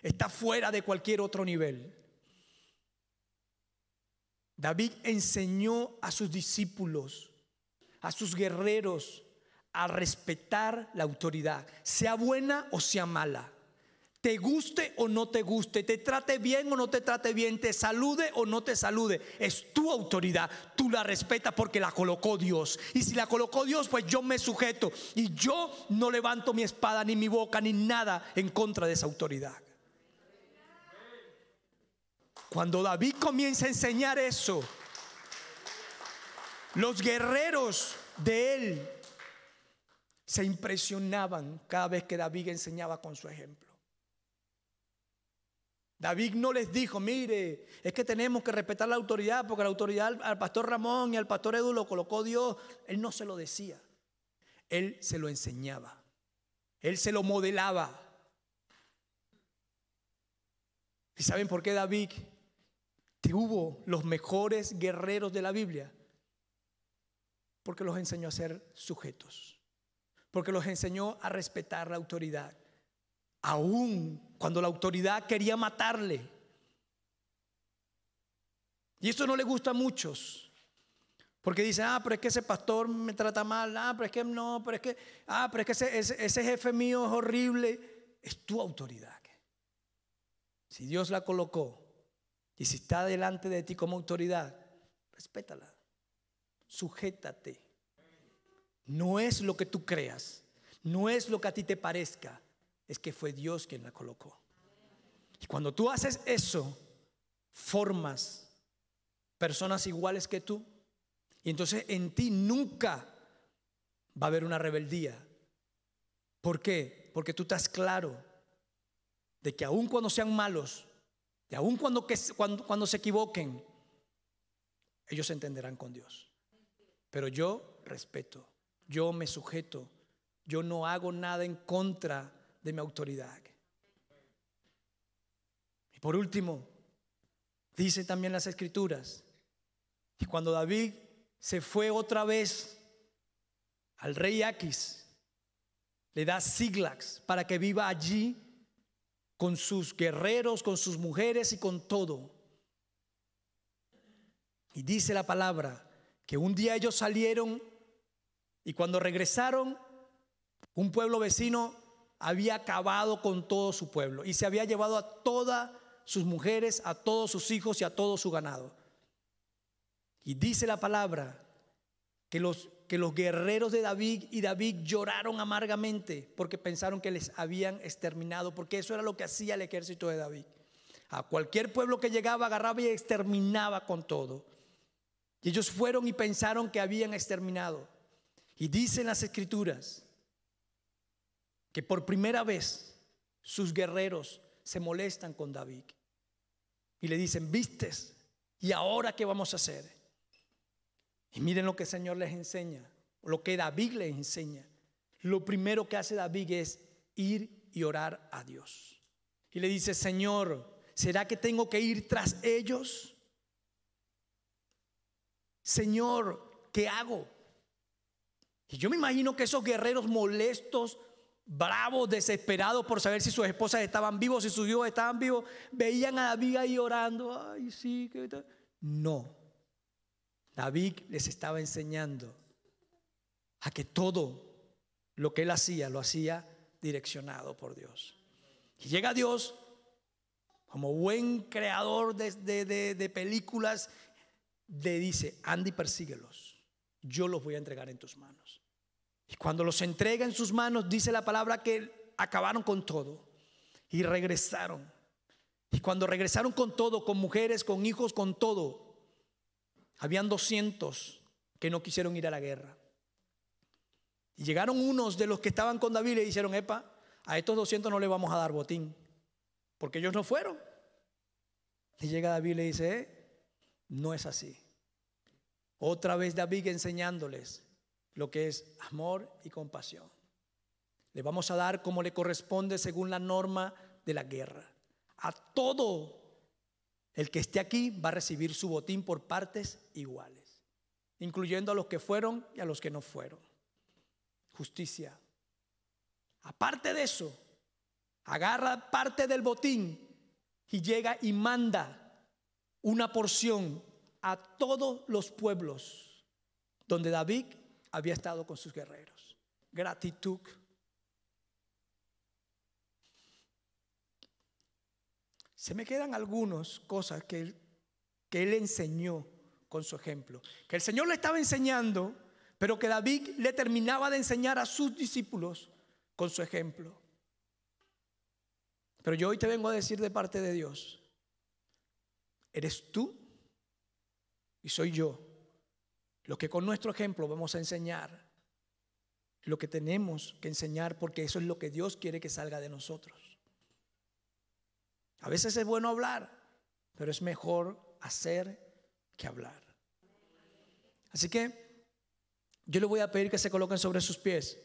Está fuera de cualquier otro nivel. David enseñó a sus discípulos, a sus guerreros, a respetar la autoridad, sea buena o sea mala te guste o no te guste, te trate bien o no te trate bien, te salude o no te salude, es tu autoridad, tú la respetas porque la colocó Dios. Y si la colocó Dios, pues yo me sujeto y yo no levanto mi espada ni mi boca ni nada en contra de esa autoridad. Cuando David comienza a enseñar eso, los guerreros de él se impresionaban cada vez que David enseñaba con su ejemplo. David no les dijo, mire, es que tenemos que respetar la autoridad porque la autoridad al pastor Ramón y al pastor Edu lo colocó Dios. Él no se lo decía, él se lo enseñaba, él se lo modelaba. ¿Y saben por qué David tuvo los mejores guerreros de la Biblia? Porque los enseñó a ser sujetos, porque los enseñó a respetar la autoridad aún cuando la autoridad quería matarle. Y eso no le gusta a muchos. Porque dicen, ah, pero es que ese pastor me trata mal, ah, pero es que no, pero es que, ah, pero es que ese, ese jefe mío es horrible. Es tu autoridad. Si Dios la colocó y si está delante de ti como autoridad, respétala, sujétate. No es lo que tú creas, no es lo que a ti te parezca, es que fue Dios quien la colocó. Y cuando tú haces eso, formas personas iguales que tú. Y entonces en ti nunca va a haber una rebeldía. ¿Por qué? Porque tú estás claro de que aun cuando sean malos, de aun cuando, cuando, cuando se equivoquen, ellos se entenderán con Dios. Pero yo respeto, yo me sujeto, yo no hago nada en contra de mi autoridad. Y por último, dice también las escrituras, y cuando David se fue otra vez al rey Aquis, le da Siglax para que viva allí con sus guerreros, con sus mujeres y con todo. Y dice la palabra que un día ellos salieron y cuando regresaron, un pueblo vecino había acabado con todo su pueblo y se había llevado a todas sus mujeres, a todos sus hijos y a todo su ganado. Y dice la palabra que los, que los guerreros de David y David lloraron amargamente porque pensaron que les habían exterminado, porque eso era lo que hacía el ejército de David. A cualquier pueblo que llegaba agarraba y exterminaba con todo. Y ellos fueron y pensaron que habían exterminado. Y dicen las escrituras que por primera vez sus guerreros se molestan con David. Y le dicen, vistes, ¿y ahora qué vamos a hacer? Y miren lo que el Señor les enseña, lo que David les enseña. Lo primero que hace David es ir y orar a Dios. Y le dice, Señor, ¿será que tengo que ir tras ellos? Señor, ¿qué hago? Y yo me imagino que esos guerreros molestos, bravos, desesperados por saber si sus esposas estaban vivos, si sus hijos estaban vivos, veían a David ahí orando. Ay, sí, ¿qué tal? No. David les estaba enseñando a que todo lo que él hacía lo hacía direccionado por Dios. Y llega Dios como buen creador de, de películas, le dice, Andy, persíguelos. Yo los voy a entregar en tus manos. Y cuando los entrega en sus manos, dice la palabra que acabaron con todo y regresaron. Y cuando regresaron con todo, con mujeres, con hijos, con todo, habían 200 que no quisieron ir a la guerra. Y llegaron unos de los que estaban con David y le dijeron, epa, a estos 200 no le vamos a dar botín, porque ellos no fueron. Y llega David y le dice, eh, no es así. Otra vez David enseñándoles, lo que es amor y compasión. Le vamos a dar como le corresponde según la norma de la guerra. A todo el que esté aquí va a recibir su botín por partes iguales, incluyendo a los que fueron y a los que no fueron. Justicia. Aparte de eso, agarra parte del botín y llega y manda una porción a todos los pueblos donde David había estado con sus guerreros. Gratitud. Se me quedan algunas cosas que él, que él enseñó con su ejemplo. Que el Señor le estaba enseñando, pero que David le terminaba de enseñar a sus discípulos con su ejemplo. Pero yo hoy te vengo a decir de parte de Dios, eres tú y soy yo lo que con nuestro ejemplo vamos a enseñar, lo que tenemos que enseñar, porque eso es lo que Dios quiere que salga de nosotros. A veces es bueno hablar, pero es mejor hacer que hablar. Así que yo le voy a pedir que se coloquen sobre sus pies.